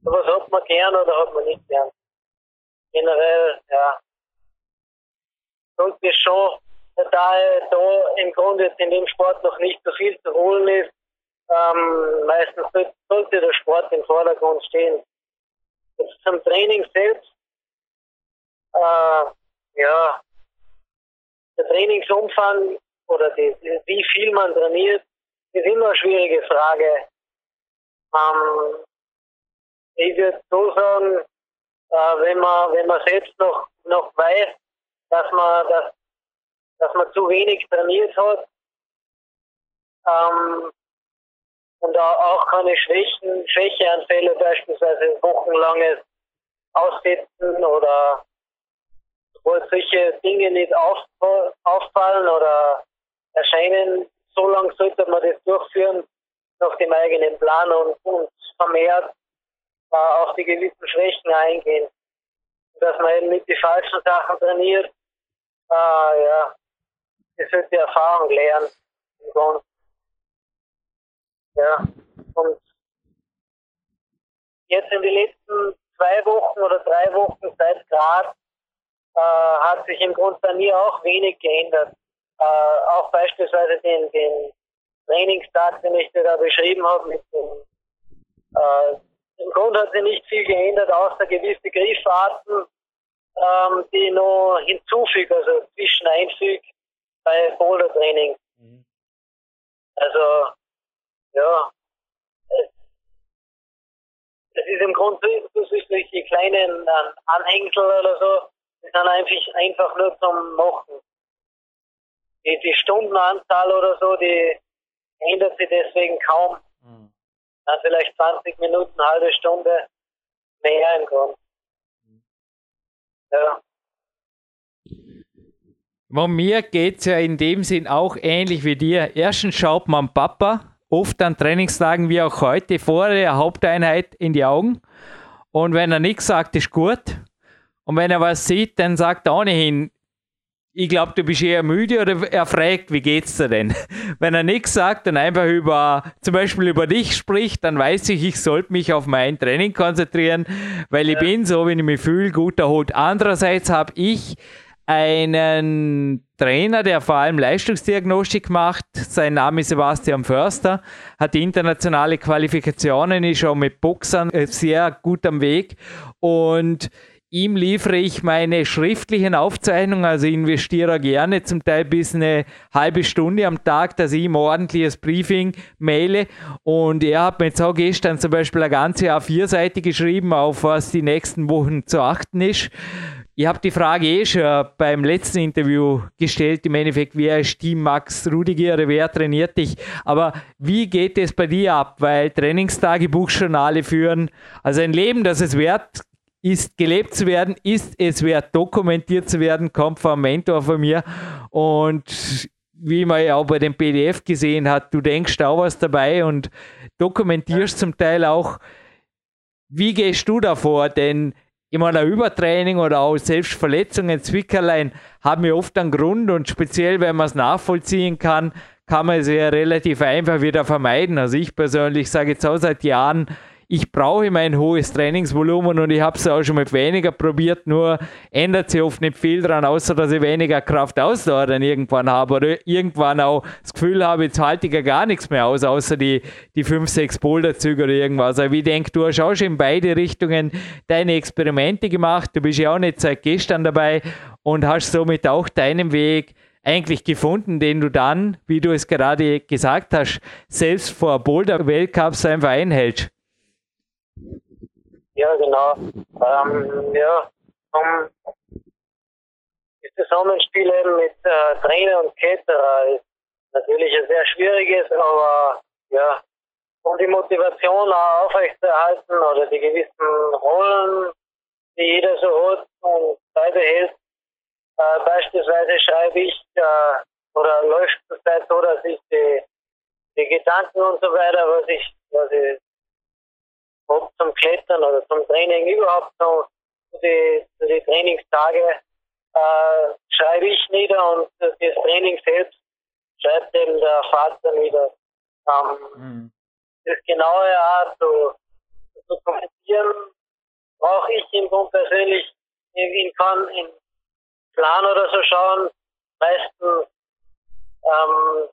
Was hat man gern oder hat man nicht gern? Generell, ja. Sollte schon da da im Grunde in dem Sport noch nicht so viel zu holen ist, ähm, meistens sollte der Sport im Vordergrund stehen. Jetzt zum Training selbst, äh, ja, der Trainingsumfang oder die, wie viel man trainiert, ist immer eine schwierige Frage. Ähm, ich würde so sagen, äh, wenn man, wenn man selbst noch, noch weiß, dass man, dass dass man zu wenig trainiert hat. Ähm, und auch keine Schwächen, Schwächeanfälle, beispielsweise wochenlanges Aussetzen oder wo solche Dinge nicht auf, auffallen oder erscheinen, so lange sollte man das durchführen nach dem eigenen Plan und, und vermehrt äh, auf die gewissen Schwächen eingehen. Dass man eben nicht die falschen Sachen trainiert, äh, ja, das wird die Erfahrung lernen. Ja, und jetzt in den letzten zwei Wochen oder drei Wochen seit Grad äh, hat sich im Grunde bei mir auch wenig geändert. Äh, auch beispielsweise den, den Trainingstag, den ich dir da beschrieben habe, mit dem, äh, im Grunde hat sich nicht viel geändert, außer gewisse Griffarten, ähm, die ich noch hinzufüge, also zwischen einfüge bei Boulder-Training. Mhm. Also, ja, es, es ist im Grunde so, solche kleinen äh, Anhängsel oder so, die sind einfach, einfach nur zum Machen. Die, die Stundenanzahl oder so, die ändert sich deswegen kaum. Mhm. Dann vielleicht 20 Minuten, eine halbe Stunde mehr im Grunde. Ja. Bei mir geht es ja in dem Sinn auch ähnlich wie dir. Erstens schaut man Papa oft an Trainingstagen wie auch heute vor der Haupteinheit in die Augen. Und wenn er nichts sagt, ist gut. Und wenn er was sieht, dann sagt er ohnehin, ich glaube, du bist eher müde oder er fragt, wie geht's dir denn? Wenn er nichts sagt und einfach über, zum Beispiel über dich spricht, dann weiß ich, ich sollte mich auf mein Training konzentrieren, weil ich ja. bin so, wenn ich mich fühle, gut erholt. Andererseits habe ich einen Trainer, der vor allem Leistungsdiagnostik macht. Sein Name ist Sebastian Förster, hat internationale Qualifikationen, ist schon mit Boxern sehr gut am Weg und Ihm liefere ich meine schriftlichen Aufzeichnungen, also investiere gerne zum Teil bis eine halbe Stunde am Tag, dass ich ihm ordentliches Briefing maile. Und er hat mir jetzt auch gestern zum Beispiel eine ganze A4-Seite geschrieben, auf was die nächsten Wochen zu achten ist. Ich habe die Frage eh schon beim letzten Interview gestellt, im Endeffekt, wer ist Team Max Rudiger wer trainiert dich? Aber wie geht es bei dir ab? Weil Trainingstagebuchjournale führen, also ein Leben, das es wert ist gelebt zu werden, ist es wert, dokumentiert zu werden, kommt vom Mentor von mir. Und wie man ja auch bei dem PDF gesehen hat, du denkst auch was dabei und dokumentierst zum Teil auch, wie gehst du davor? Denn in meiner Übertraining oder auch selbst Verletzungen, Zwickerlein haben ja oft einen Grund und speziell, wenn man es nachvollziehen kann, kann man es ja relativ einfach wieder vermeiden. Also ich persönlich sage jetzt auch seit Jahren, ich brauche mein hohes Trainingsvolumen und ich habe es auch schon mit weniger probiert, nur ändert sich oft nicht viel dran, außer dass ich weniger Kraftausdauer dann irgendwann habe oder irgendwann auch das Gefühl habe, jetzt halte ich ja gar nichts mehr aus, außer die, die fünf, sechs Boulderzüge oder irgendwas. Aber ich denke, du hast auch schon in beide Richtungen deine Experimente gemacht, du bist ja auch nicht seit gestern dabei und hast somit auch deinen Weg eigentlich gefunden, den du dann, wie du es gerade gesagt hast, selbst vor Boulder-Weltcups einfach einhältst. Ja, genau. Ähm, ja, um, das Zusammenspiel eben mit äh, Trainer und Caterer ist natürlich ein sehr schwieriges, aber ja, um die Motivation auch aufrechtzuerhalten oder die gewissen Rollen, die jeder so hat und beibehält. Äh, beispielsweise schreibe ich äh, oder läuft zurzeit so, dass ich die, die Gedanken und so weiter, was ich, was ich ob zum Klettern oder zum Training überhaupt noch zu die, die Trainingstage äh, schreibe ich nieder und das Training selbst schreibt eben der Vater nieder. Ähm, mhm. Das genaue Art zu, zu kommentieren brauche ich im Grunde persönlich in, kann in Plan oder so schauen. Meistens ähm,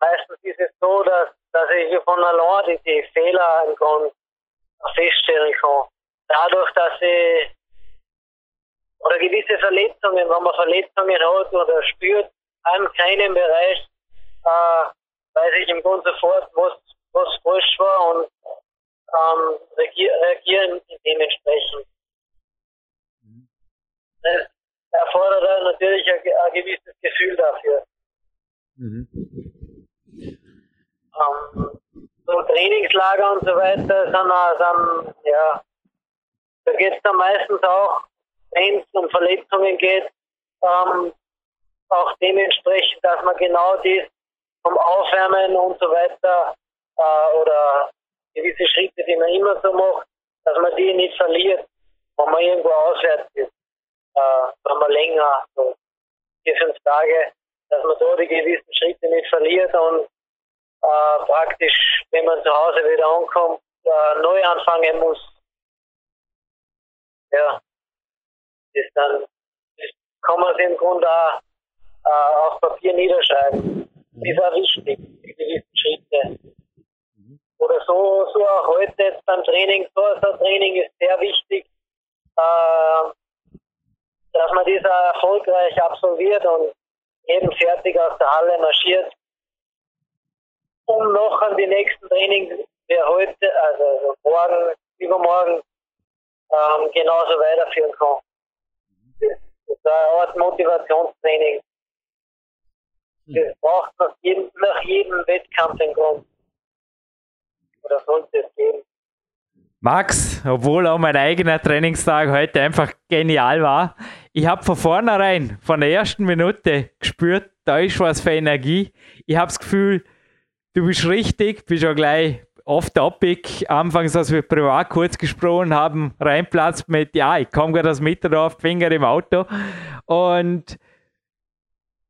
meistens ist es so, dass dass ich von allein die, die Fehler im Grunde feststellen kann. Dadurch, dass ich oder gewisse Verletzungen, wenn man Verletzungen hat oder spürt, an keinem Bereich, äh, weiß ich im Grunde sofort, was, was falsch war und ähm, reagieren dementsprechend. Das erfordert natürlich ein, ein gewisses Gefühl dafür. Mhm. Ähm, und so weiter sind, sind ja, da geht es dann meistens auch, wenn es um Verletzungen geht, ähm, auch dementsprechend, dass man genau das vom Aufwärmen und so weiter äh, oder gewisse Schritte, die man immer so macht, dass man die nicht verliert, wenn man irgendwo auswärts ist, äh, wenn man länger, so vier, fünf Tage, dass man da die gewissen Schritte nicht verliert und äh, praktisch, wenn man zu Hause wieder ankommt, äh, neu anfangen muss. Ja, das dann das kann man sich im Grunde auch äh, auf Papier niederschreiben. Das ist auch wichtig, die gewissen Schritte. Oder so, so auch heute jetzt beim Training, so ein Training ist sehr wichtig, äh, dass man das erfolgreich absolviert und eben fertig aus der Halle marschiert, um noch an die nächsten Trainings, der heute, also, also morgen, übermorgen, ähm, genauso weiterführen kann. Das, das ist eine Art Motivationstraining. Das braucht nach jedem, nach jedem Wettkampf den Grund. Oder sollte es geben. Max, obwohl auch mein eigener Trainingstag heute einfach genial war, ich habe von vornherein, von der ersten Minute gespürt, da ist was für Energie. Ich habe das Gefühl, du bist richtig, bist auch gleich off-topic. Anfangs, als wir privat kurz gesprochen haben, reinplatzt mit, ja, ich komme gerade aus Mitterdorf, Finger im Auto. Und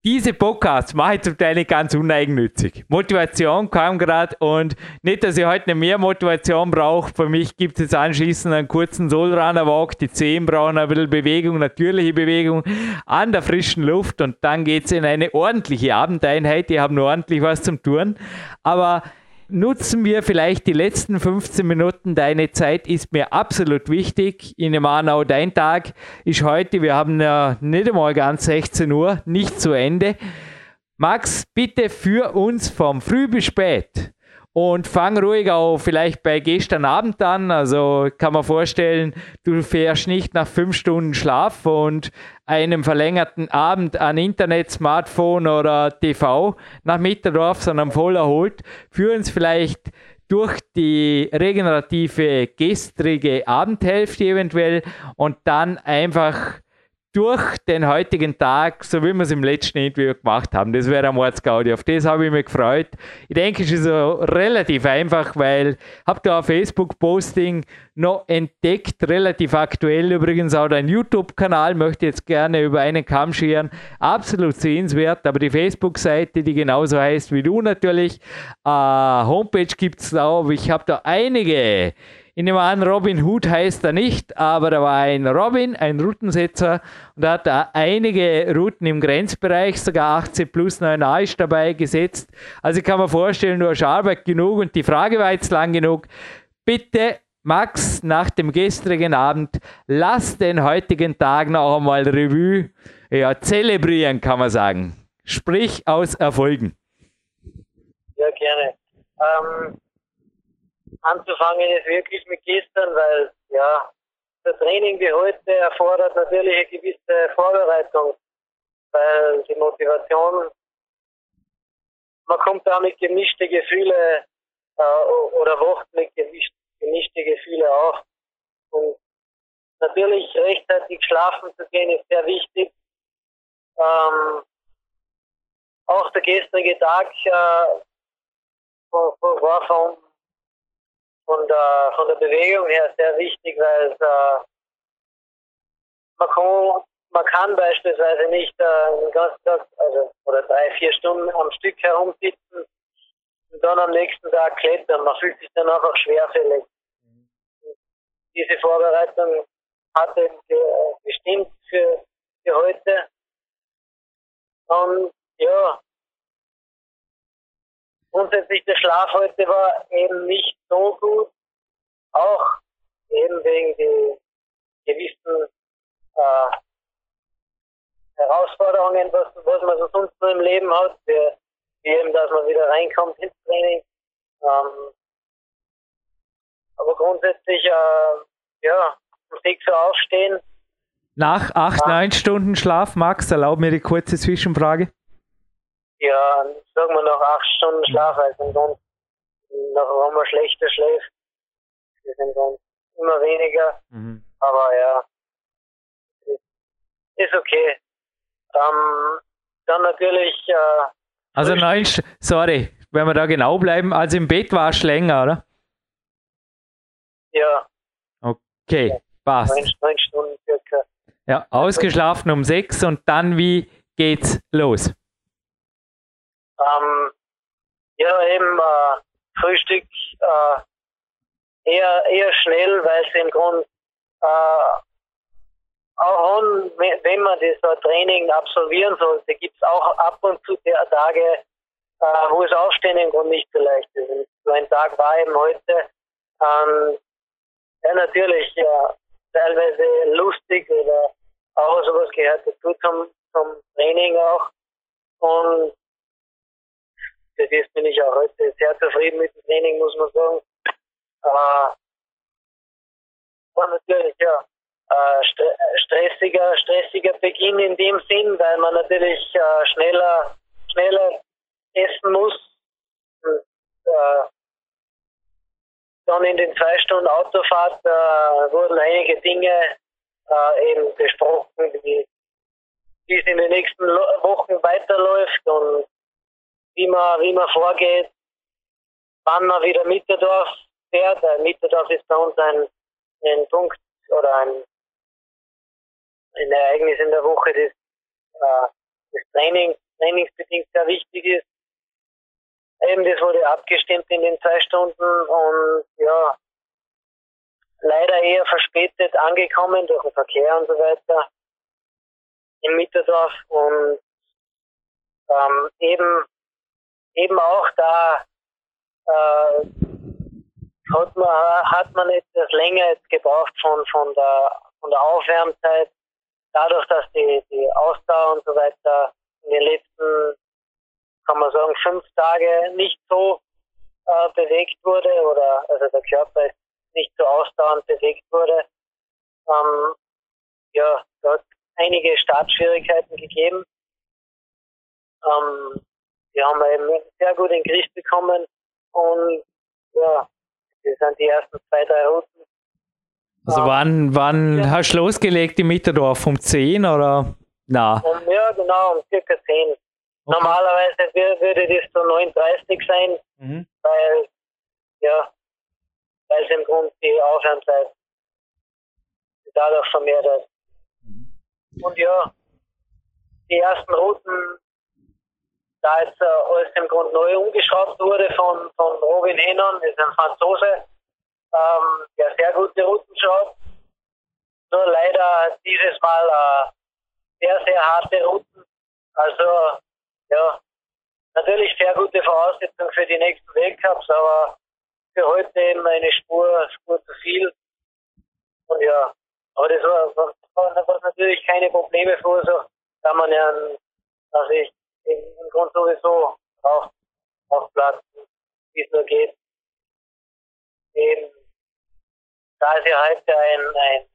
diese Podcasts mache ich zum Teil nicht ganz uneigennützig. Motivation kam gerade und nicht, dass ich heute nicht mehr Motivation brauche. Für mich gibt es anschließend einen kurzen Soulrunner-Walk. Die Zehen brauchen ein bisschen Bewegung, natürliche Bewegung an der frischen Luft und dann geht es in eine ordentliche Abendeinheit. Die haben ordentlich was zum Tun. Aber nutzen wir vielleicht die letzten 15 Minuten. Deine Zeit ist mir absolut wichtig. In Manau, dein Tag ist heute. Wir haben ja nicht einmal ganz 16 Uhr, nicht zu Ende. Max, bitte für uns vom Früh bis spät und fang ruhig auch vielleicht bei gestern Abend an. Also kann man vorstellen, du fährst nicht nach fünf Stunden Schlaf und einem verlängerten Abend an Internet, Smartphone oder TV nach Mitterdorf, sondern voll erholt. Führ uns vielleicht durch die regenerative gestrige Abendhälfte eventuell und dann einfach durch den heutigen Tag, so wie wir es im letzten Interview gemacht haben. Das wäre ein Mordsgaudi. Auf das habe ich mich gefreut. Ich denke, es ist so relativ einfach, weil habe da ein Facebook-Posting noch entdeckt, relativ aktuell übrigens auch dein YouTube-Kanal, möchte jetzt gerne über einen Kamm scheren. Absolut sehenswert, aber die Facebook-Seite, die genauso heißt wie du natürlich, äh, Homepage gibt es auch. Ich habe da einige ich nehme an, Robin Hood heißt er nicht, aber da war ein Robin, ein Routensetzer und hat da einige Routen im Grenzbereich, sogar 18 plus 9a ist dabei gesetzt. Also ich kann mir vorstellen, du hast Arbeit genug und die Frage war jetzt lang genug. Bitte Max, nach dem gestrigen Abend, lass den heutigen Tag noch einmal Revue ja, zelebrieren, kann man sagen. Sprich aus Erfolgen. Ja, gerne. Ähm, anzufangen ist wirklich mit gestern, weil ja, das Training wie heute erfordert natürlich eine gewisse Vorbereitung, weil die Motivation, man kommt da mit gemischte Gefühle äh, oder wacht mit gemischt, gemischte Gefühle auf. Und natürlich rechtzeitig schlafen zu gehen ist sehr wichtig. Ähm, auch der gestrige Tag äh, war von von der, von der Bewegung her sehr wichtig, weil äh, man, kann, man kann beispielsweise nicht äh, den ganzen Tag, also, oder drei, vier Stunden am Stück herumsitzen und dann am nächsten Tag klettern. Man fühlt sich dann einfach schwerfällig. Diese Vorbereitung hat eben bestimmt für, für heute. Und ja, grundsätzlich der Schlaf heute war eben nicht so gut, auch eben wegen den gewissen äh, Herausforderungen, was, was man so sonst so im Leben hat, wie, wie eben, dass man wieder reinkommt ins Training. Ähm, aber grundsätzlich, äh, ja, um 6 Uhr aufstehen. Nach 8, 9 Stunden Schlaf, Max, erlaub mir die kurze Zwischenfrage. Ja, sagen wir nach acht Stunden Schlaf, also sonst, nach, man schlechter schläft, Wir sind dann immer weniger. Mhm. Aber ja, ist okay. Ähm, dann natürlich. Äh, also neun, sorry, wenn wir da genau bleiben, also im Bett war es länger, oder? Ja. Okay, passt. Neun, neun Stunden circa. Ja, ausgeschlafen um sechs und dann wie geht's los? Ähm, ja, eben äh, Frühstück äh, eher, eher schnell, weil es im Grunde äh, auch wenn man das Training absolvieren sollte, gibt es auch ab und zu Tage, äh, wo es Aufstehen im Grunde nicht so leicht ist. so ein Tag war eben heute, ähm, ja natürlich ja, teilweise lustig oder auch sowas gehört dazu zum, zum Training auch. Und das bin ich auch heute sehr zufrieden mit dem Training, muss man sagen. Äh, war natürlich, ja, äh, stressiger, stressiger Beginn in dem Sinn, weil man natürlich äh, schneller, schneller essen muss. Und, äh, dann in den zwei Stunden Autofahrt äh, wurden einige Dinge äh, eben besprochen, wie, es in den nächsten Wochen weiterläuft und wie man, wie man vorgeht, wann man wieder Mitterdorf fährt. Mitterdorf ist bei uns ein, ein Punkt oder ein, ein Ereignis in der Woche, das, äh, das Training, trainingsbedingt sehr wichtig ist. Eben, das wurde abgestimmt in den zwei Stunden und ja, leider eher verspätet angekommen durch den Verkehr und so weiter in Mitterdorf und ähm, eben eben auch da äh, hat man hat man etwas länger gebraucht von von der von der Aufwärmzeit. Dadurch dass die die Ausdauer und so weiter in den letzten kann man sagen fünf Tage nicht so äh, bewegt wurde oder also der Körper nicht so ausdauernd bewegt wurde ähm, ja da hat einige Startschwierigkeiten gegeben. Ähm, die haben wir eben sehr gut in den Griff bekommen und ja, das sind die ersten zwei, drei Routen. Also um, wann, wann ja. hast du losgelegt im Mitterdorf? Um 10 oder? Na. Um, ja, genau, um circa 10. Okay. Normalerweise würde das so 39 sein, mhm. weil, ja, weil es im Grunde die Aufwärmzeit dadurch vermehrt ist. Mhm. Und ja, die ersten Routen da jetzt äh, alles im Grunde neu umgeschraubt wurde von, von Robin Hennon, ist ein Franzose, ähm, der sehr gute Routen schraubt. Nur leider dieses Mal äh, sehr, sehr harte Routen. Also, ja, natürlich sehr gute Voraussetzungen für die nächsten Weltcups, aber für heute eben eine Spur, Spur zu viel. Und ja, aber das war, war, war natürlich keine Probleme verursacht, da man ja, dass ich im Grund sowieso auf, auf Platz, wie es nur geht. Eben, da es ja heute ein, ein,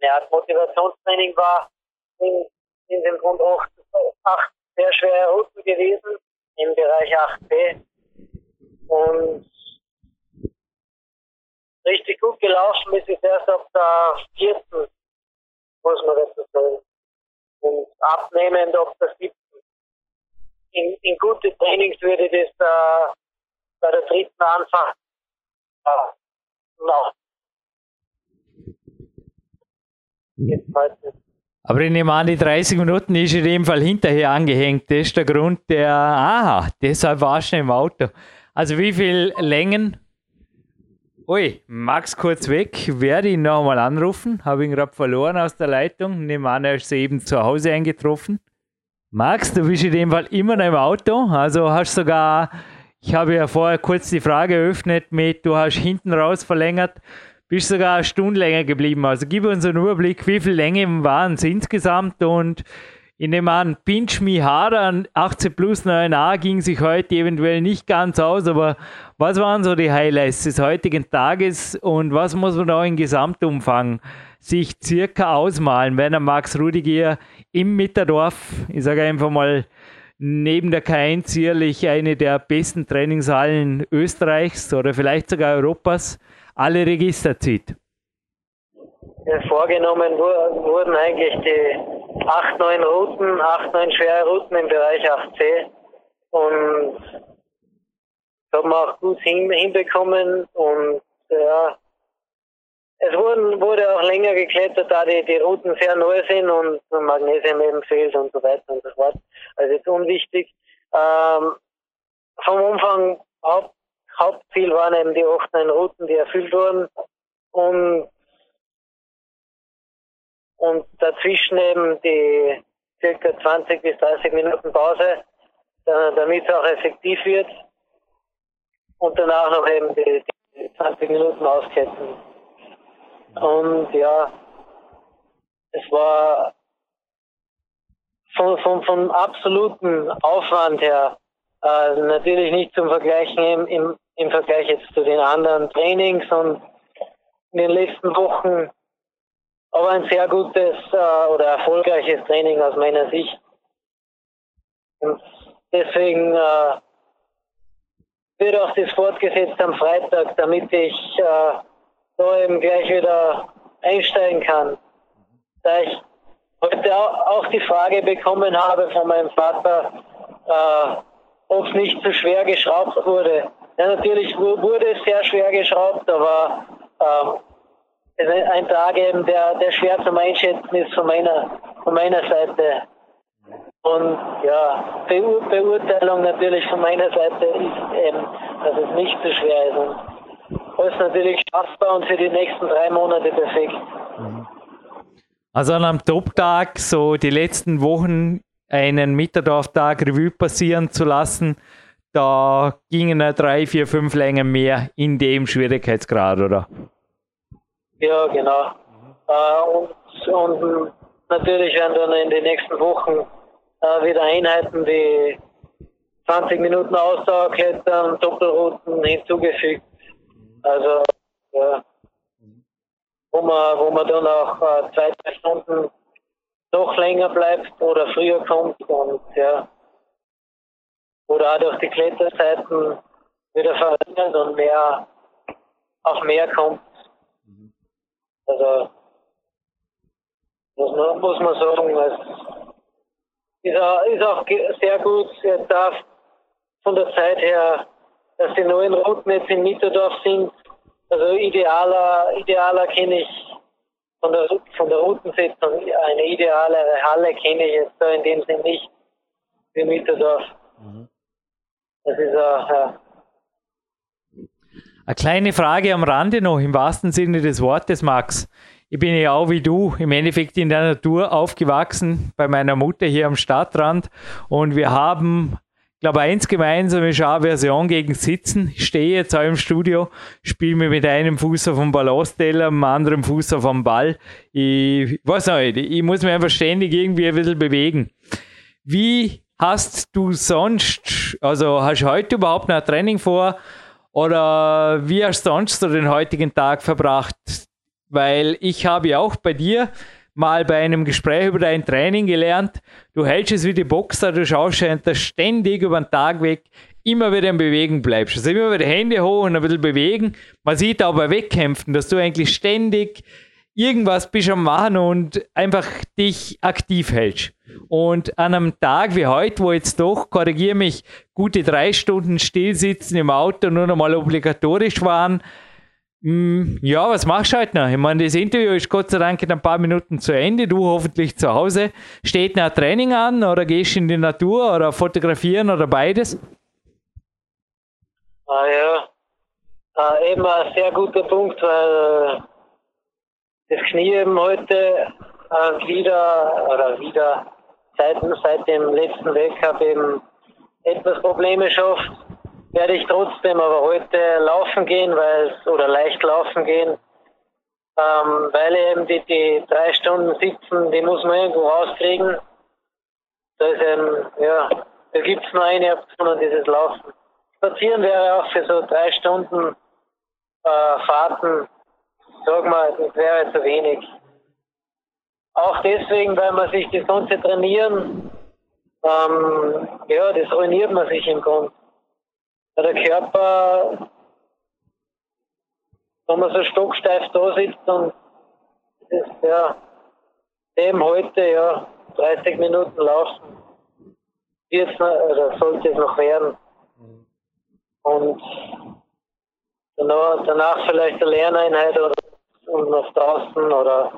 eine Art Motivationstraining war, sind, sind im Grund acht, acht sehr schwere Routen gewesen im Bereich 8b. Und richtig gut gelaufen ist es erst auf der vierten, muss man dazu sagen. Und abnehmend auf der siebten in, in gute Trainings würde das äh, bei der dritten Anfang äh, noch. Aber ich nehme an, die 30 Minuten ist in dem Fall hinterher angehängt. Das ist der Grund, der. Aha, deshalb warst du im Auto. Also, wie viele Längen? Ui, Max kurz weg. Werde ihn nochmal anrufen. Habe ihn gerade verloren aus der Leitung. Nehme an, er ist eben zu Hause eingetroffen. Max, du bist in dem Fall immer noch im Auto, also hast sogar, ich habe ja vorher kurz die Frage eröffnet mit, du hast hinten raus verlängert, bist sogar eine Stunde länger geblieben. Also gib uns einen Überblick, wie viele Längen waren es insgesamt und in dem an Pinch Me Harder 18 plus 9a ging sich heute eventuell nicht ganz aus, aber was waren so die Highlights des heutigen Tages und was muss man da im Gesamtumfang sich circa ausmalen, wenn er Max Rudiger im Mitterdorf, ich sage einfach mal, neben der K1 sicherlich eine der besten Trainingshallen Österreichs oder vielleicht sogar Europas alle Register zieht? Vorgenommen wurden eigentlich die 8, 9 Routen, 8, 9 schwere Routen im Bereich 8C und das haben wir auch gut hinbekommen und ja, es wurden, wurde auch länger geklettert, da die, die Routen sehr neu sind und Magnesium eben fehlt und so weiter und so fort. Also jetzt unwichtig. Ähm, vom Umfang Haupt, Hauptziel waren eben die 8, 9 Routen, die erfüllt wurden und und dazwischen eben die circa 20 bis 30 Minuten Pause, damit es auch effektiv wird und danach noch eben die, die 20 Minuten ausketten. Und ja, es war von, von, vom absoluten Aufwand her äh, natürlich nicht zum Vergleichen im, im, im Vergleich jetzt zu den anderen Trainings und in den letzten Wochen aber ein sehr gutes äh, oder erfolgreiches Training aus meiner Sicht. Und deswegen äh, wird auch das fortgesetzt am Freitag, damit ich äh, da eben gleich wieder einsteigen kann. Da ich heute auch die Frage bekommen habe von meinem Vater, äh, ob es nicht zu schwer geschraubt wurde. Ja, natürlich wurde es sehr schwer geschraubt, aber äh, ein Tag eben, der, der schwer zum Einschätzen ist von meiner, von meiner Seite. Und ja, Beur Beurteilung natürlich von meiner Seite ist eben, dass es nicht so schwer ist. Und alles natürlich schaffbar und für die nächsten drei Monate perfekt. Also an einem Top-Tag so die letzten Wochen einen Mitterdorf-Tag Revue passieren zu lassen, da gingen drei, vier, fünf Längen mehr in dem Schwierigkeitsgrad, oder? Ja, genau. Äh, und, und natürlich werden dann in den nächsten Wochen äh, wieder Einheiten wie 20 Minuten Ausdauerklettern, Doppelrouten hinzugefügt. Also, ja, wo man, wo man dann auch äh, zwei, drei Stunden noch länger bleibt oder früher kommt und ja, oder auch durch die Kletterzeiten wieder verringert und mehr, auch mehr kommt. Also, muss man, muss man sagen, es ist auch, ist auch sehr gut. Er darf von der Zeit her, dass die neuen Routen jetzt in Mitterdorf sind. Also idealer, idealer kenne ich von der, von der Routensetzung, eine idealere Halle kenne ich jetzt da in dem Sinn nicht wie Mitterdorf. Mhm. Das ist auch, ja. Eine kleine Frage am Rande noch, im wahrsten Sinne des Wortes, Max. Ich bin ja auch wie du im Endeffekt in der Natur aufgewachsen, bei meiner Mutter hier am Stadtrand. Und wir haben, glaube eins gemeinsame Schau-Version gegen Sitzen. Ich stehe jetzt auch im Studio, spiele mir mit einem Fuß auf dem Ballonsteller, mit dem anderen Fuß auf dem Ball. Ich weiß nicht, ich muss mich einfach ständig irgendwie ein bisschen bewegen. Wie hast du sonst, also hast du heute überhaupt noch ein Training vor? Oder wie hast du sonst so den heutigen Tag verbracht? Weil ich habe ja auch bei dir mal bei einem Gespräch über dein Training gelernt, du hältst es wie die Boxer, du schaust dass ständig über den Tag weg immer wieder im Bewegen bleibst. Also immer wieder Hände hoch und ein bisschen bewegen. Man sieht auch bei Wettkämpfen, dass du eigentlich ständig irgendwas bist am Machen und einfach dich aktiv hältst. Und an einem Tag wie heute, wo jetzt doch, korrigiere mich, gute drei Stunden Stillsitzen im Auto nur noch mal obligatorisch waren, ja, was machst du heute noch? Ich meine, das Interview ist Gott sei Dank in ein paar Minuten zu Ende. Du hoffentlich zu Hause. Steht noch ein Training an oder gehst in die Natur oder fotografieren oder beides? Ah ja, äh, eben ein sehr guter Punkt, weil das Knie eben heute äh, wieder oder wieder seit, seit dem letzten Weltcup eben etwas Probleme schafft, werde ich trotzdem aber heute laufen gehen, weil oder leicht laufen gehen, ähm, weil eben die, die drei Stunden sitzen, die muss man irgendwo rauskriegen. Da ist eben, ja, da gibt es nur eine Option und dieses Laufen. Spazieren wäre auch für so drei Stunden äh, Fahrten sag mal, das wäre zu wenig. Auch deswegen, weil man sich das ganze Trainieren, ähm, ja, das ruiniert man sich im Grunde. Der Körper, wenn man so stocksteif da sitzt und ist, ja, dem heute, ja, 30 Minuten laufen, wird's oder sollte es noch werden. Und danach, danach vielleicht eine Lerneinheit oder und noch draußen oder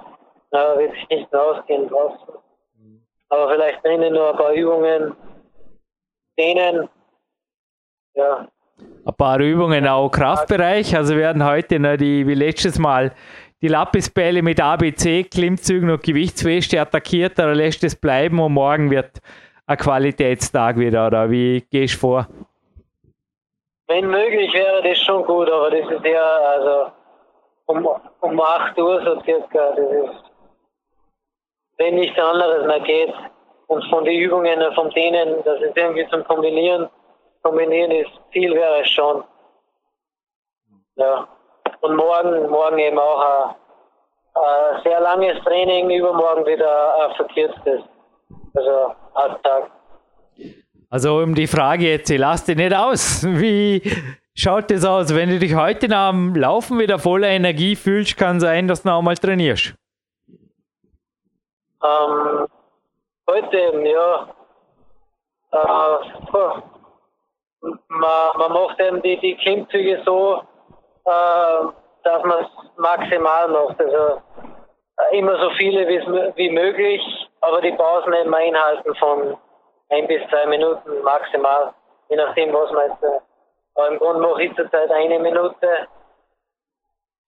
na, wird sich nicht mehr ausgehen draußen. Aber vielleicht drinnen nur ein paar Übungen, denen, ja. Ein paar Übungen auch Kraftbereich. Also werden heute noch die, wie letztes Mal, die Lappisbälle mit ABC, Klimmzügen und Gewichtsweste attackiert, oder lässt es bleiben und morgen wird ein Qualitätstag wieder, oder wie gehst du vor? Wenn möglich wäre das schon gut, aber das ist ja, also um, um 8 Uhr so circa, das ist, wenn nichts anderes mehr geht. Und von den Übungen, von denen, das ist irgendwie zum Kombinieren, kombinieren ist, viel wäre es schon. Ja. Und morgen, morgen eben auch ein, ein sehr langes Training, übermorgen wieder ein verkürztes. Also acht Tag. Also um die Frage jetzt, ich lasse dich nicht aus. Wie schaut das aus? Wenn du dich heute nach dem Laufen wieder voller Energie fühlst, kann sein, dass du noch einmal trainierst. Ähm, heute eben, ja. Äh, man, man macht eben die, die Klimmzüge so, äh, dass man es maximal macht. Also äh, immer so viele wie, möglich, aber die Pausen eben einhalten von ein bis zwei Minuten maximal, je nachdem, was man jetzt. Äh, im Grunde mache ich zurzeit eine Minute.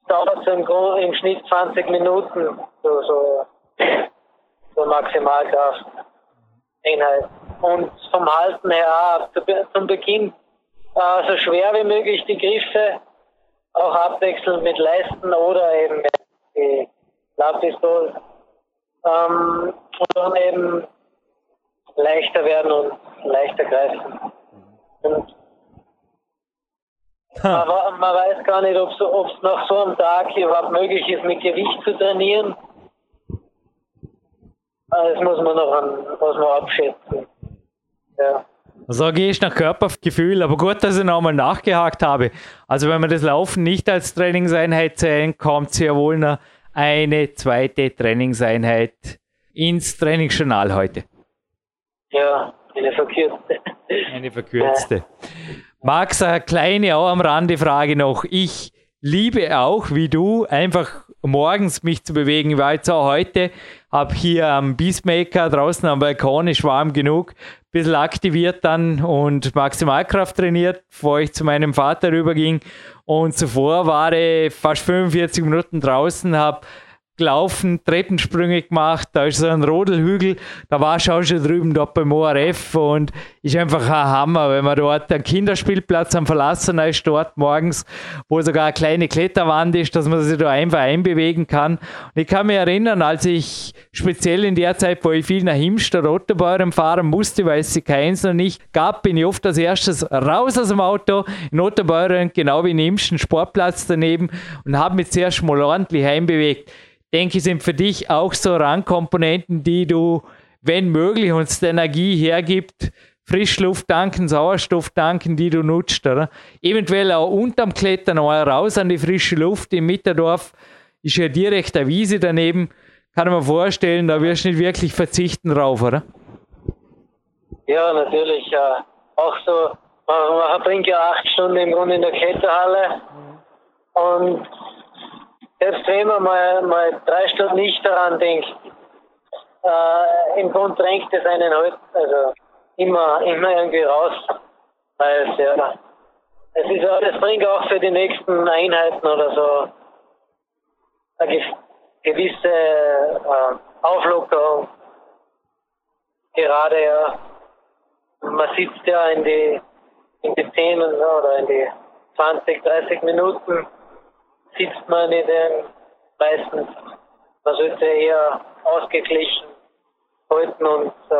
Dauert so im, Grund, im Schnitt 20 Minuten, so, so, so Maximalkraft. Einheit. Und vom Halten her zum Beginn äh, so schwer wie möglich die Griffe auch abwechselnd mit Leisten oder eben mit die Lappistol. Ähm, und dann eben leichter werden und leichter greifen. Und man, man, weiß gar nicht, ob es nach so einem Tag überhaupt möglich ist, mit Gewicht zu trainieren. Das muss man noch an, muss man abschätzen. Ja. Also gehst nach Körpergefühl, aber gut, dass ich nochmal nachgehakt habe. Also wenn man das Laufen nicht als Trainingseinheit zählen, kommt sehr wohl noch eine zweite Trainingseinheit ins Trainingsjournal heute. Ja, eine verkürzte. Eine verkürzte. Ja. Max, eine kleine auch am Rande Frage noch. Ich liebe auch, wie du, einfach morgens mich zu bewegen. Ich war jetzt auch heute, habe hier am Beastmaker draußen am Balkon, ist warm genug, ein bisschen aktiviert dann und Maximalkraft trainiert, bevor ich zu meinem Vater rüberging. Und zuvor war ich fast 45 Minuten draußen, habe gelaufen, Treppensprünge gemacht, da ist so ein Rodelhügel, da war ich auch schon drüben dort beim ORF und ist einfach ein Hammer, wenn man dort einen Kinderspielplatz am Verlassen ist, dort morgens, wo sogar eine kleine Kletterwand ist, dass man sich da einfach einbewegen kann. Und ich kann mich erinnern, als ich speziell in der Zeit, wo ich viel nach Himst oder Otterbeuren fahren musste, weil es sie keins noch nicht gab, bin ich oft als erstes raus aus dem Auto in Otterbeuren, genau wie in Himst, einen Sportplatz daneben und habe mich zuerst mal ordentlich einbewegt denke ich, sind für dich auch so Rangkomponenten, die du, wenn möglich, uns die Energie hergibt, Frischluft tanken, Sauerstoff tanken, die du nutzt, oder? Eventuell auch unterm Klettern mal raus an die frische Luft. Im Mitterdorf ist ja direkt eine Wiese daneben. Kann man vorstellen, da wirst du nicht wirklich verzichten drauf, oder? Ja, natürlich. Ja. Auch so, man, man verbringt ja acht Stunden im Grunde in der Kletterhalle. Und selbst wenn man mal, mal drei Stunden nicht daran denkt, äh, im Grunde drängt es einen halt also immer, immer irgendwie raus. Weil es, ja, es ist das bringt auch für die nächsten Einheiten oder so eine gewisse äh, Auflockerung. Gerade ja, man sitzt ja in die, in die 10 oder in die 20, 30 Minuten sitzt man in den meistens, man sollte eher ausgeglichen halten und äh,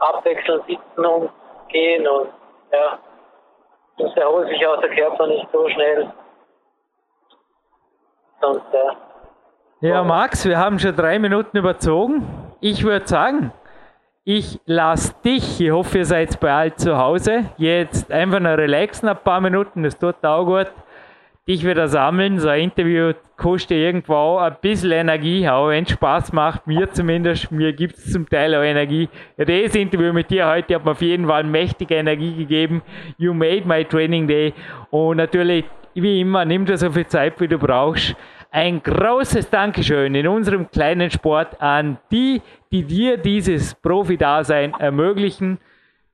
abwechselnd sitzen und gehen und ja, das erholt sich auch der Körper nicht so schnell. Sonst, ja. Ja, Max, wir haben schon drei Minuten überzogen. Ich würde sagen, ich lasse dich, ich hoffe, ihr seid bald zu Hause, jetzt einfach noch relaxen ein paar Minuten, das tut auch gut dich wieder sammeln. So ein Interview kostet irgendwo ein bisschen Energie, aber wenn es Spaß macht, mir zumindest, mir gibt es zum Teil auch Energie. Das Interview mit dir heute hat mir auf jeden Fall mächtige Energie gegeben. You made my training day. Und natürlich, wie immer, nimm dir so viel Zeit, wie du brauchst. Ein großes Dankeschön in unserem kleinen Sport an die, die dir dieses Profi-Dasein ermöglichen.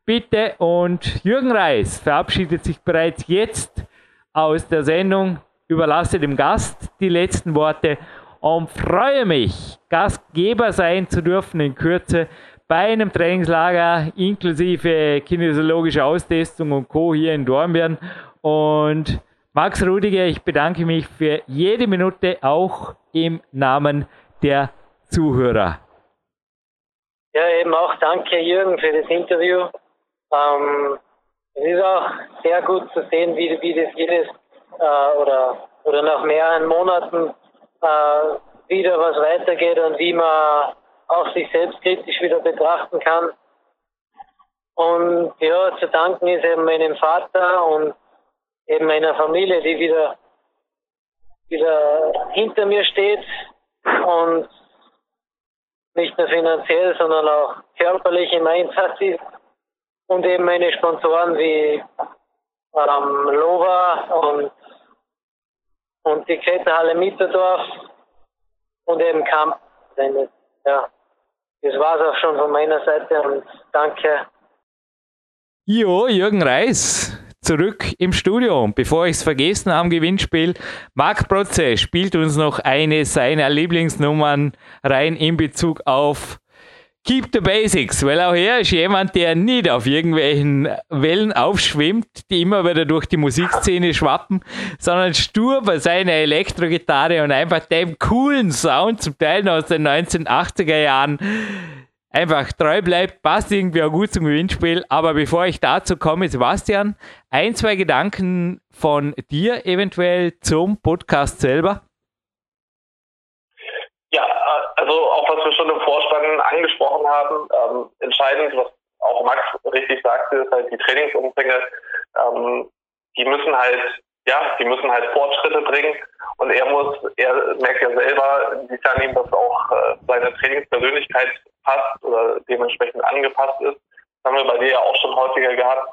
Bitte und Jürgen Reis verabschiedet sich bereits jetzt aus der Sendung, überlasse dem Gast die letzten Worte und freue mich, Gastgeber sein zu dürfen in Kürze bei einem Trainingslager inklusive kinesiologische Austestung und Co. hier in Dornbirn. Und Max Rudiger, ich bedanke mich für jede Minute auch im Namen der Zuhörer. Ja, eben auch danke Jürgen für das Interview. Ähm, es ist auch sehr gut zu sehen, wie, wie das jedes äh, oder, oder nach mehreren Monaten äh, wieder was weitergeht und wie man auch sich selbstkritisch wieder betrachten kann. Und ja, zu danken ist eben meinem Vater und eben meiner Familie, die wieder, wieder hinter mir steht und nicht nur finanziell, sondern auch körperlich im Einsatz ist und eben meine Sponsoren wie ähm, Lova und, und die Kletterhalle Mitterdorf und eben Kamp. Ja, das war es auch schon von meiner Seite und danke. Jo, Jürgen Reis, zurück im Studio. Bevor ich es vergessen habe, Gewinnspiel, Marc Protze spielt uns noch eine seiner Lieblingsnummern rein in Bezug auf Keep the Basics, weil auch er ist jemand, der nicht auf irgendwelchen Wellen aufschwimmt, die immer wieder durch die Musikszene schwappen, sondern stur bei seiner Elektrogitarre und einfach dem coolen Sound, zum Teil aus den 1980er Jahren, einfach treu bleibt, passt irgendwie auch gut zum Gewinnspiel. Aber bevor ich dazu komme, Sebastian, ein, zwei Gedanken von dir eventuell zum Podcast selber. Ja, also auch was wir schon im Vorspann angesprochen haben, ähm, entscheidend, was auch Max richtig sagte, ist halt die Trainingsumfänge, ähm, die müssen halt, ja, die müssen halt Fortschritte bringen und er muss, er merkt ja selber, inwiefern ihm das auch äh, seine Trainingspersönlichkeit passt oder dementsprechend angepasst ist. Das haben wir bei dir ja auch schon häufiger gehabt.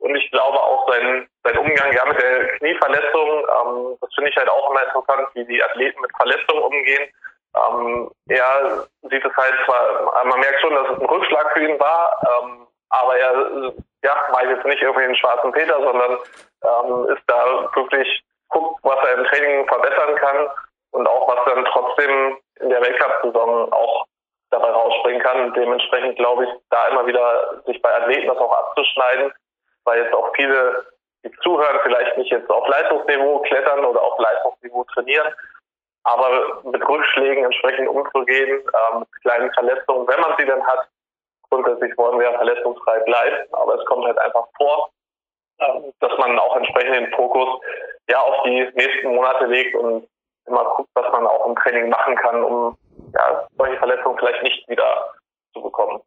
Und ich glaube auch sein, sein Umgang ja mit der Knieverletzung, ähm, das finde ich halt auch immer interessant, wie die Athleten mit Verletzungen umgehen. Ähm, er sieht es halt zwar, man merkt schon, dass es ein Rückschlag für ihn war, ähm, aber er ja, meint jetzt nicht irgendwie den schwarzen Peter, sondern ähm, ist da wirklich, guckt, was er im Training verbessern kann und auch was dann trotzdem in der Weltcup-Saison auch dabei rausspringen kann. Dementsprechend glaube ich, da immer wieder sich bei Athleten das auch abzuschneiden, weil jetzt auch viele, die zuhören, vielleicht nicht jetzt auf Leistungsniveau klettern oder auf Leistungsniveau trainieren, aber mit Rückschlägen entsprechend umzugehen, ähm, mit kleinen Verletzungen, wenn man sie denn hat. Grundsätzlich wollen wir ja verletzungsfrei bleiben, aber es kommt halt einfach vor, ähm, dass man auch entsprechend den Fokus ja auf die nächsten Monate legt und immer guckt, was man auch im Training machen kann, um ja, solche Verletzungen vielleicht nicht wieder zu bekommen.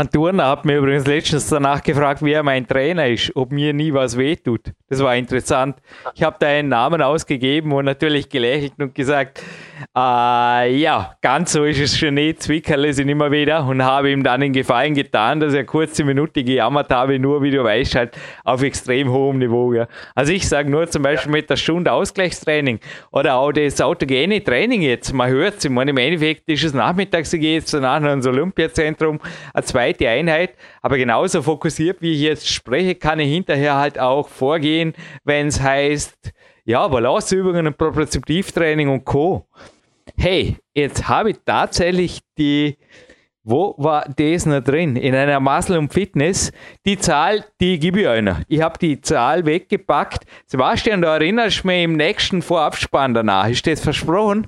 Ein Turner hat mir übrigens letztens danach gefragt, wer mein Trainer ist, ob mir nie was wehtut. Das war interessant. Ich habe da einen Namen ausgegeben und natürlich gelächelt und gesagt, äh, ja, ganz so ist es schon nicht. Zwickerle sind immer wieder und habe ihm dann den Gefallen getan, dass er kurze Minute gejammert habe, nur wie du weißt, halt auf extrem hohem Niveau. Ja. Also ich sage nur zum Beispiel mit der Stunde Ausgleichstraining oder auch das autogene Training jetzt. Man hört es, im Endeffekt ist es nachmittags, ich gehe jetzt danach ins Olympiazentrum, eine zweite Einheit, aber genauso fokussiert, wie ich jetzt spreche, kann ich hinterher halt auch vorgehen, wenn es heißt, ja, Balanceübungen und Propriozeptivtraining und Co. Hey, jetzt habe ich tatsächlich die, wo war das noch drin? In einer Muscle und Fitness. Die Zahl, die gebe ich einer. Ich habe die Zahl weggepackt. Sebastian, du erinnerst mich im nächsten Vorabspann danach. Ist das versprochen?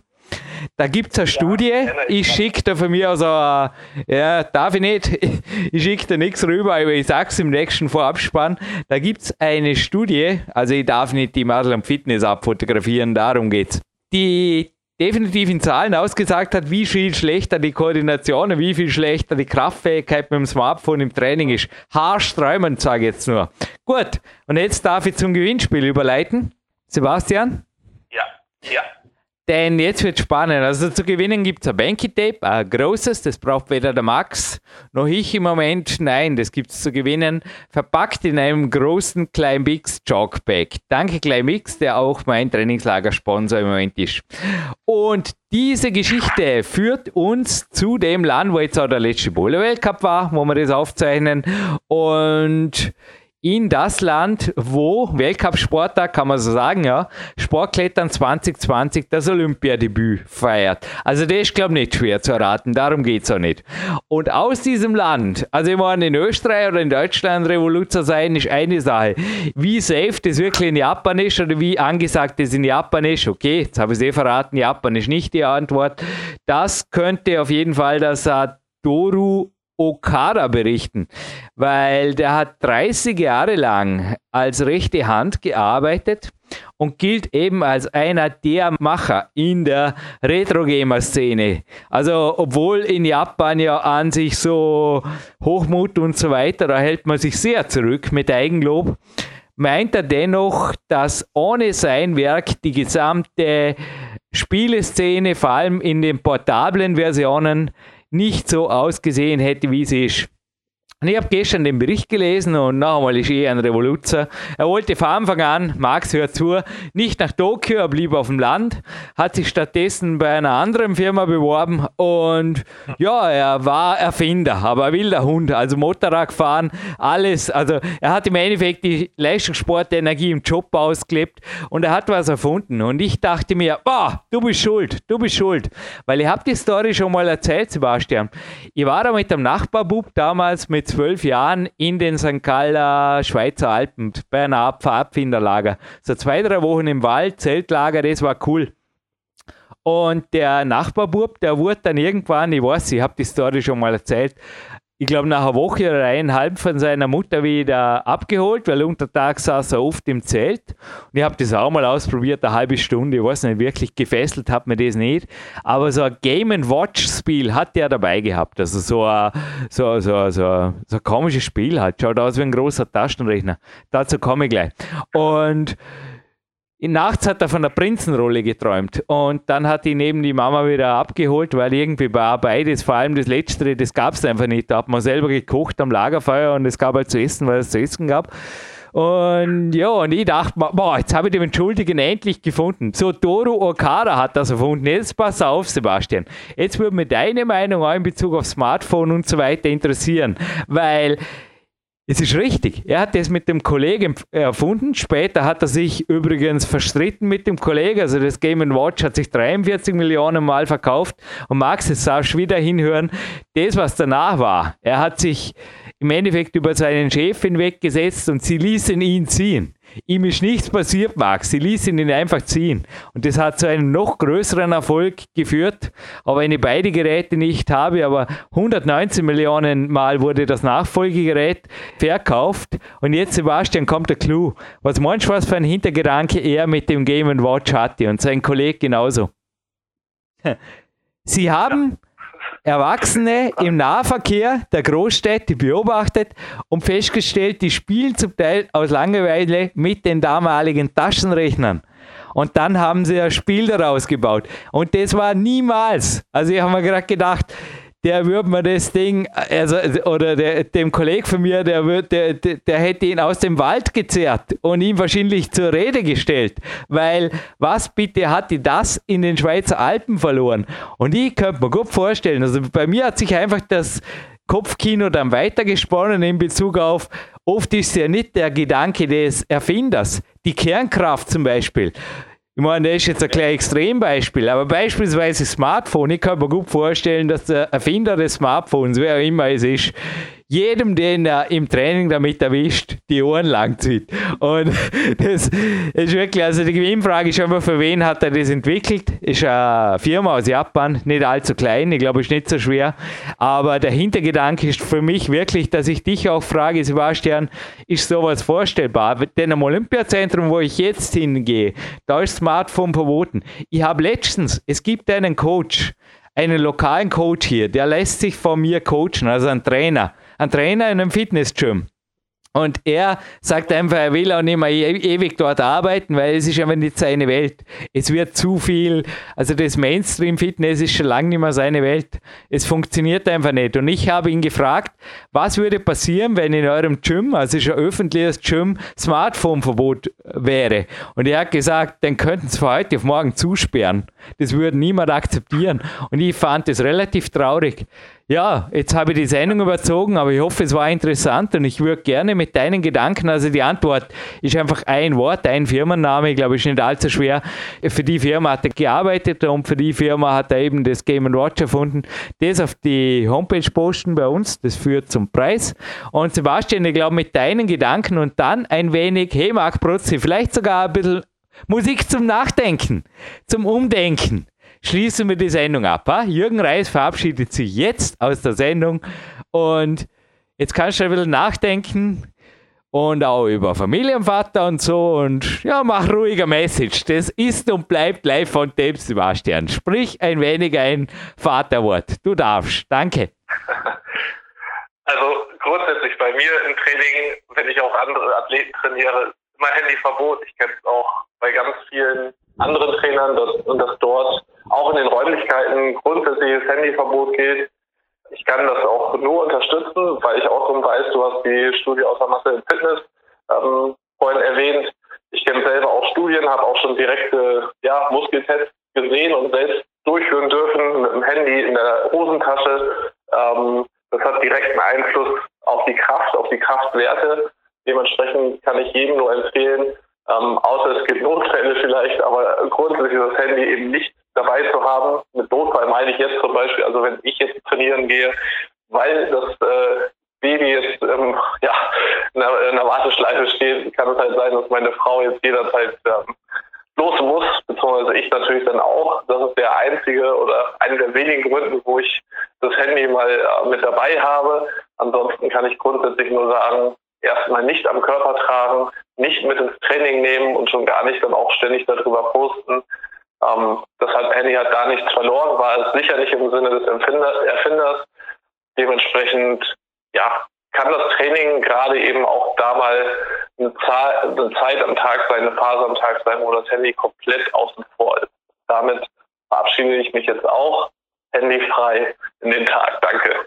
Da gibt es eine ja, Studie, ich schicke da von mir also, ja, darf ich nicht, ich schicke da nichts rüber, aber ich sage es im nächsten Vorabspann. Da gibt es eine Studie, also ich darf nicht die Muscle am Fitness abfotografieren, darum geht's. Die definitiv in Zahlen ausgesagt hat, wie viel schlechter die Koordination, wie viel schlechter die Kraftfähigkeit mit dem Smartphone im Training ist. Haarsträumend, sage ich jetzt nur. Gut, und jetzt darf ich zum Gewinnspiel überleiten. Sebastian? Ja, ja. Denn jetzt wird spannend. Also zu gewinnen gibt es ein Banky-Tape, ein großes, das braucht weder der Max noch ich im Moment. Nein, das gibt es zu gewinnen, verpackt in einem großen Climbix Jogbag. Danke Climbix, der auch mein Trainingslagersponsor im Moment ist. Und diese Geschichte führt uns zu dem Land, wo jetzt auch der letzte Bowler-Weltcup war, wo wir das aufzeichnen. Und in das Land, wo Weltcup-Sporttag, kann man so sagen, ja, Sportklettern 2020 das Olympiadebüt feiert. Also das ist, glaube ich, nicht schwer zu erraten, darum geht es auch nicht. Und aus diesem Land, also ich meine, in Österreich oder in Deutschland Revoluzer sein, ist eine Sache. Wie safe das wirklich in Japan ist oder wie angesagt das in Japan ist, okay, jetzt habe ich es eh verraten, Japan ist nicht die Antwort. Das könnte auf jeden Fall das Doru Okada berichten, weil der hat 30 Jahre lang als rechte Hand gearbeitet und gilt eben als einer der Macher in der Retro-Gamer-Szene. Also obwohl in Japan ja an sich so Hochmut und so weiter, da hält man sich sehr zurück mit Eigenlob, meint er dennoch, dass ohne sein Werk die gesamte Spieleszene, vor allem in den portablen Versionen, nicht so ausgesehen hätte, wie sie ist. Und ich habe gestern den Bericht gelesen und noch einmal ist eh ein Revoluzer. Er wollte von Anfang an, Max hört zu, nicht nach Tokio, er blieb auf dem Land, hat sich stattdessen bei einer anderen Firma beworben und ja, er war Erfinder, aber ein wilder Hund, also Motorrad fahren, alles. Also er hat im Endeffekt die Leistungssportenergie im Job ausgelebt und er hat was erfunden. Und ich dachte mir, boah, du bist schuld, du bist schuld. Weil ich habe die Story schon mal erzählt, Sebastian. Ich war da mit dem Nachbarbub damals mit zwölf Jahren in den St. Galler Schweizer Alpen bei einer Pfadfinderlager. So zwei, drei Wochen im Wald, Zeltlager, das war cool. Und der Nachbarbub, der wurde dann irgendwann, ich weiß, ich habe die Story schon mal erzählt, ich glaube, nach einer Woche oder eineinhalb von seiner Mutter wieder abgeholt, weil untertags saß er oft im Zelt. Und ich habe das auch mal ausprobiert, eine halbe Stunde. Ich weiß nicht, wirklich gefesselt hat mir das nicht. Aber so ein Game-Watch-Spiel hat der dabei gehabt. Also so ein, so, so, so, so ein komisches Spiel halt. Schaut aus wie ein großer Taschenrechner. Dazu komme ich gleich. Und nachts hat er von der Prinzenrolle geträumt und dann hat ihn eben die Mama wieder abgeholt, weil irgendwie war beides, vor allem das Letztere, das gab es einfach nicht. Da hat man selber gekocht am Lagerfeuer und es gab halt zu essen, weil es zu essen gab. Und ja, und ich dachte, boah, jetzt habe ich den Entschuldigen endlich gefunden. So, Toru Okada hat das erfunden. Jetzt pass auf, Sebastian. Jetzt würde mich deine Meinung auch in Bezug auf Smartphone und so weiter interessieren, weil es ist richtig. Er hat das mit dem Kollegen erfunden. Später hat er sich übrigens verstritten mit dem Kollegen. Also das Game Watch hat sich 43 Millionen Mal verkauft. Und Max, jetzt darfst du wieder hinhören. Das, was danach war, er hat sich im Endeffekt über seinen Chef hinweggesetzt und sie ließen ihn ziehen. Ihm ist nichts passiert, Max. Sie ließen ihn einfach ziehen. Und das hat zu einem noch größeren Erfolg geführt. Aber wenn ich beide Geräte nicht habe, aber 119 Millionen Mal wurde das Nachfolgegerät verkauft. Und jetzt, Sebastian, kommt der Clou. Was meinst du, was für ein Hintergedanke er mit dem Game Watch hatte und sein Kollege genauso? Sie haben Erwachsene im Nahverkehr der Großstädte beobachtet und festgestellt, die spielen zum Teil aus Langeweile mit den damaligen Taschenrechnern. Und dann haben sie ein Spiel daraus gebaut. Und das war niemals. Also ich habe mir gerade gedacht, der würde mir das Ding, also, oder der, dem Kollegen von mir, der, würd, der, der, hätte ihn aus dem Wald gezerrt und ihn wahrscheinlich zur Rede gestellt. Weil, was bitte hat die das in den Schweizer Alpen verloren? Und ich könnte mir gut vorstellen, also bei mir hat sich einfach das Kopfkino dann weitergesponnen in Bezug auf, oft ist ja nicht der Gedanke des Erfinders, die Kernkraft zum Beispiel ich meine, das ist jetzt ein kleines Extrembeispiel, aber beispielsweise Smartphone, ich kann mir gut vorstellen, dass der Erfinder des Smartphones, wer auch immer es ist, jedem, den er im Training damit erwischt, die Ohren lang zieht. Und das ist wirklich, also die Gewinnfrage ist immer, für wen hat er das entwickelt? Ist eine Firma aus Japan, nicht allzu klein, ich glaube, ist nicht so schwer. Aber der Hintergedanke ist für mich wirklich, dass ich dich auch frage, Sebastian, ist sowas vorstellbar? Denn am Olympiazentrum, wo ich jetzt hingehe, da ist Smartphone verboten. Ich habe letztens, es gibt einen Coach, einen lokalen Coach hier, der lässt sich von mir coachen, also ein Trainer ein Trainer in einem Fitnessgym. Und er sagt einfach, er will auch nicht mehr e-, ewig dort arbeiten, weil es ist einfach nicht seine Welt. Es wird zu viel, also das Mainstream-Fitness ist schon lange nicht mehr seine Welt. Es funktioniert einfach nicht. Und ich habe ihn gefragt, was würde passieren, wenn in eurem Gym, also ein öffentliches Gym, Smartphone-Verbot wäre. Und er hat gesagt, dann könnten sie von heute auf morgen zusperren. Das würde niemand akzeptieren. Und ich fand das relativ traurig. Ja, jetzt habe ich die Sendung überzogen, aber ich hoffe, es war interessant und ich würde gerne mit deinen Gedanken, also die Antwort ist einfach ein Wort, ein Firmenname, ich glaube, ist nicht allzu schwer. Für die Firma hat er gearbeitet und für die Firma hat er eben das Game Watch erfunden. Das auf die Homepage posten bei uns, das führt zum Preis. Und Sebastian, ich glaube, mit deinen Gedanken und dann ein wenig, hey Marc Protzi, vielleicht sogar ein bisschen Musik zum Nachdenken, zum Umdenken schließen wir die Sendung ab. Ha? Jürgen Reis verabschiedet sich jetzt aus der Sendung und jetzt kannst du ein bisschen nachdenken und auch über Familienvater und so und ja, mach ruhiger Message. Das ist und bleibt live von dem Sebastian. Sprich ein wenig ein Vaterwort. Du darfst. Danke. Also grundsätzlich bei mir im Training, wenn ich auch andere Athleten trainiere, immer Handyverbot. Ich kenne es auch bei ganz vielen anderen Trainern dass, und dass dort auch in den Räumlichkeiten grundsätzliches Handyverbot gilt. Ich kann das auch nur unterstützen, weil ich auch schon weiß, du hast die Studie aus der Masse im Fitness ähm, vorhin erwähnt. Ich kenne selber auch Studien, habe auch schon direkte ja, Muskeltests gesehen und selbst durchführen dürfen mit dem Handy in der Hosentasche. Ähm, das hat direkten Einfluss auf die Kraft, auf die Kraftwerte. Dementsprechend kann ich jedem nur empfehlen, ähm, außer es gibt Notfälle vielleicht, aber grundsätzlich das Handy eben nicht dabei zu haben. Mit Notfall meine ich jetzt zum Beispiel, also wenn ich jetzt trainieren gehe, weil das äh, Baby jetzt ähm, ja, in einer, in einer Warteschleife steht, kann es halt sein, dass meine Frau jetzt jederzeit ähm, los muss, beziehungsweise ich natürlich dann auch. Das ist der einzige oder einer der wenigen Gründe, wo ich das Handy mal äh, mit dabei habe. Ansonsten kann ich grundsätzlich nur sagen, erstmal nicht am Körper tragen, nicht mit ins Training nehmen und schon gar nicht dann auch ständig darüber posten. Ähm, deshalb Handy hat da nichts verloren, war es sicherlich im Sinne des Erfinders. Dementsprechend, ja, kann das Training gerade eben auch da mal eine, Zahl, eine Zeit am Tag sein, eine Phase am Tag sein, wo das Handy komplett außen vor ist. Damit verabschiede ich mich jetzt auch handyfrei in den Tag. Danke.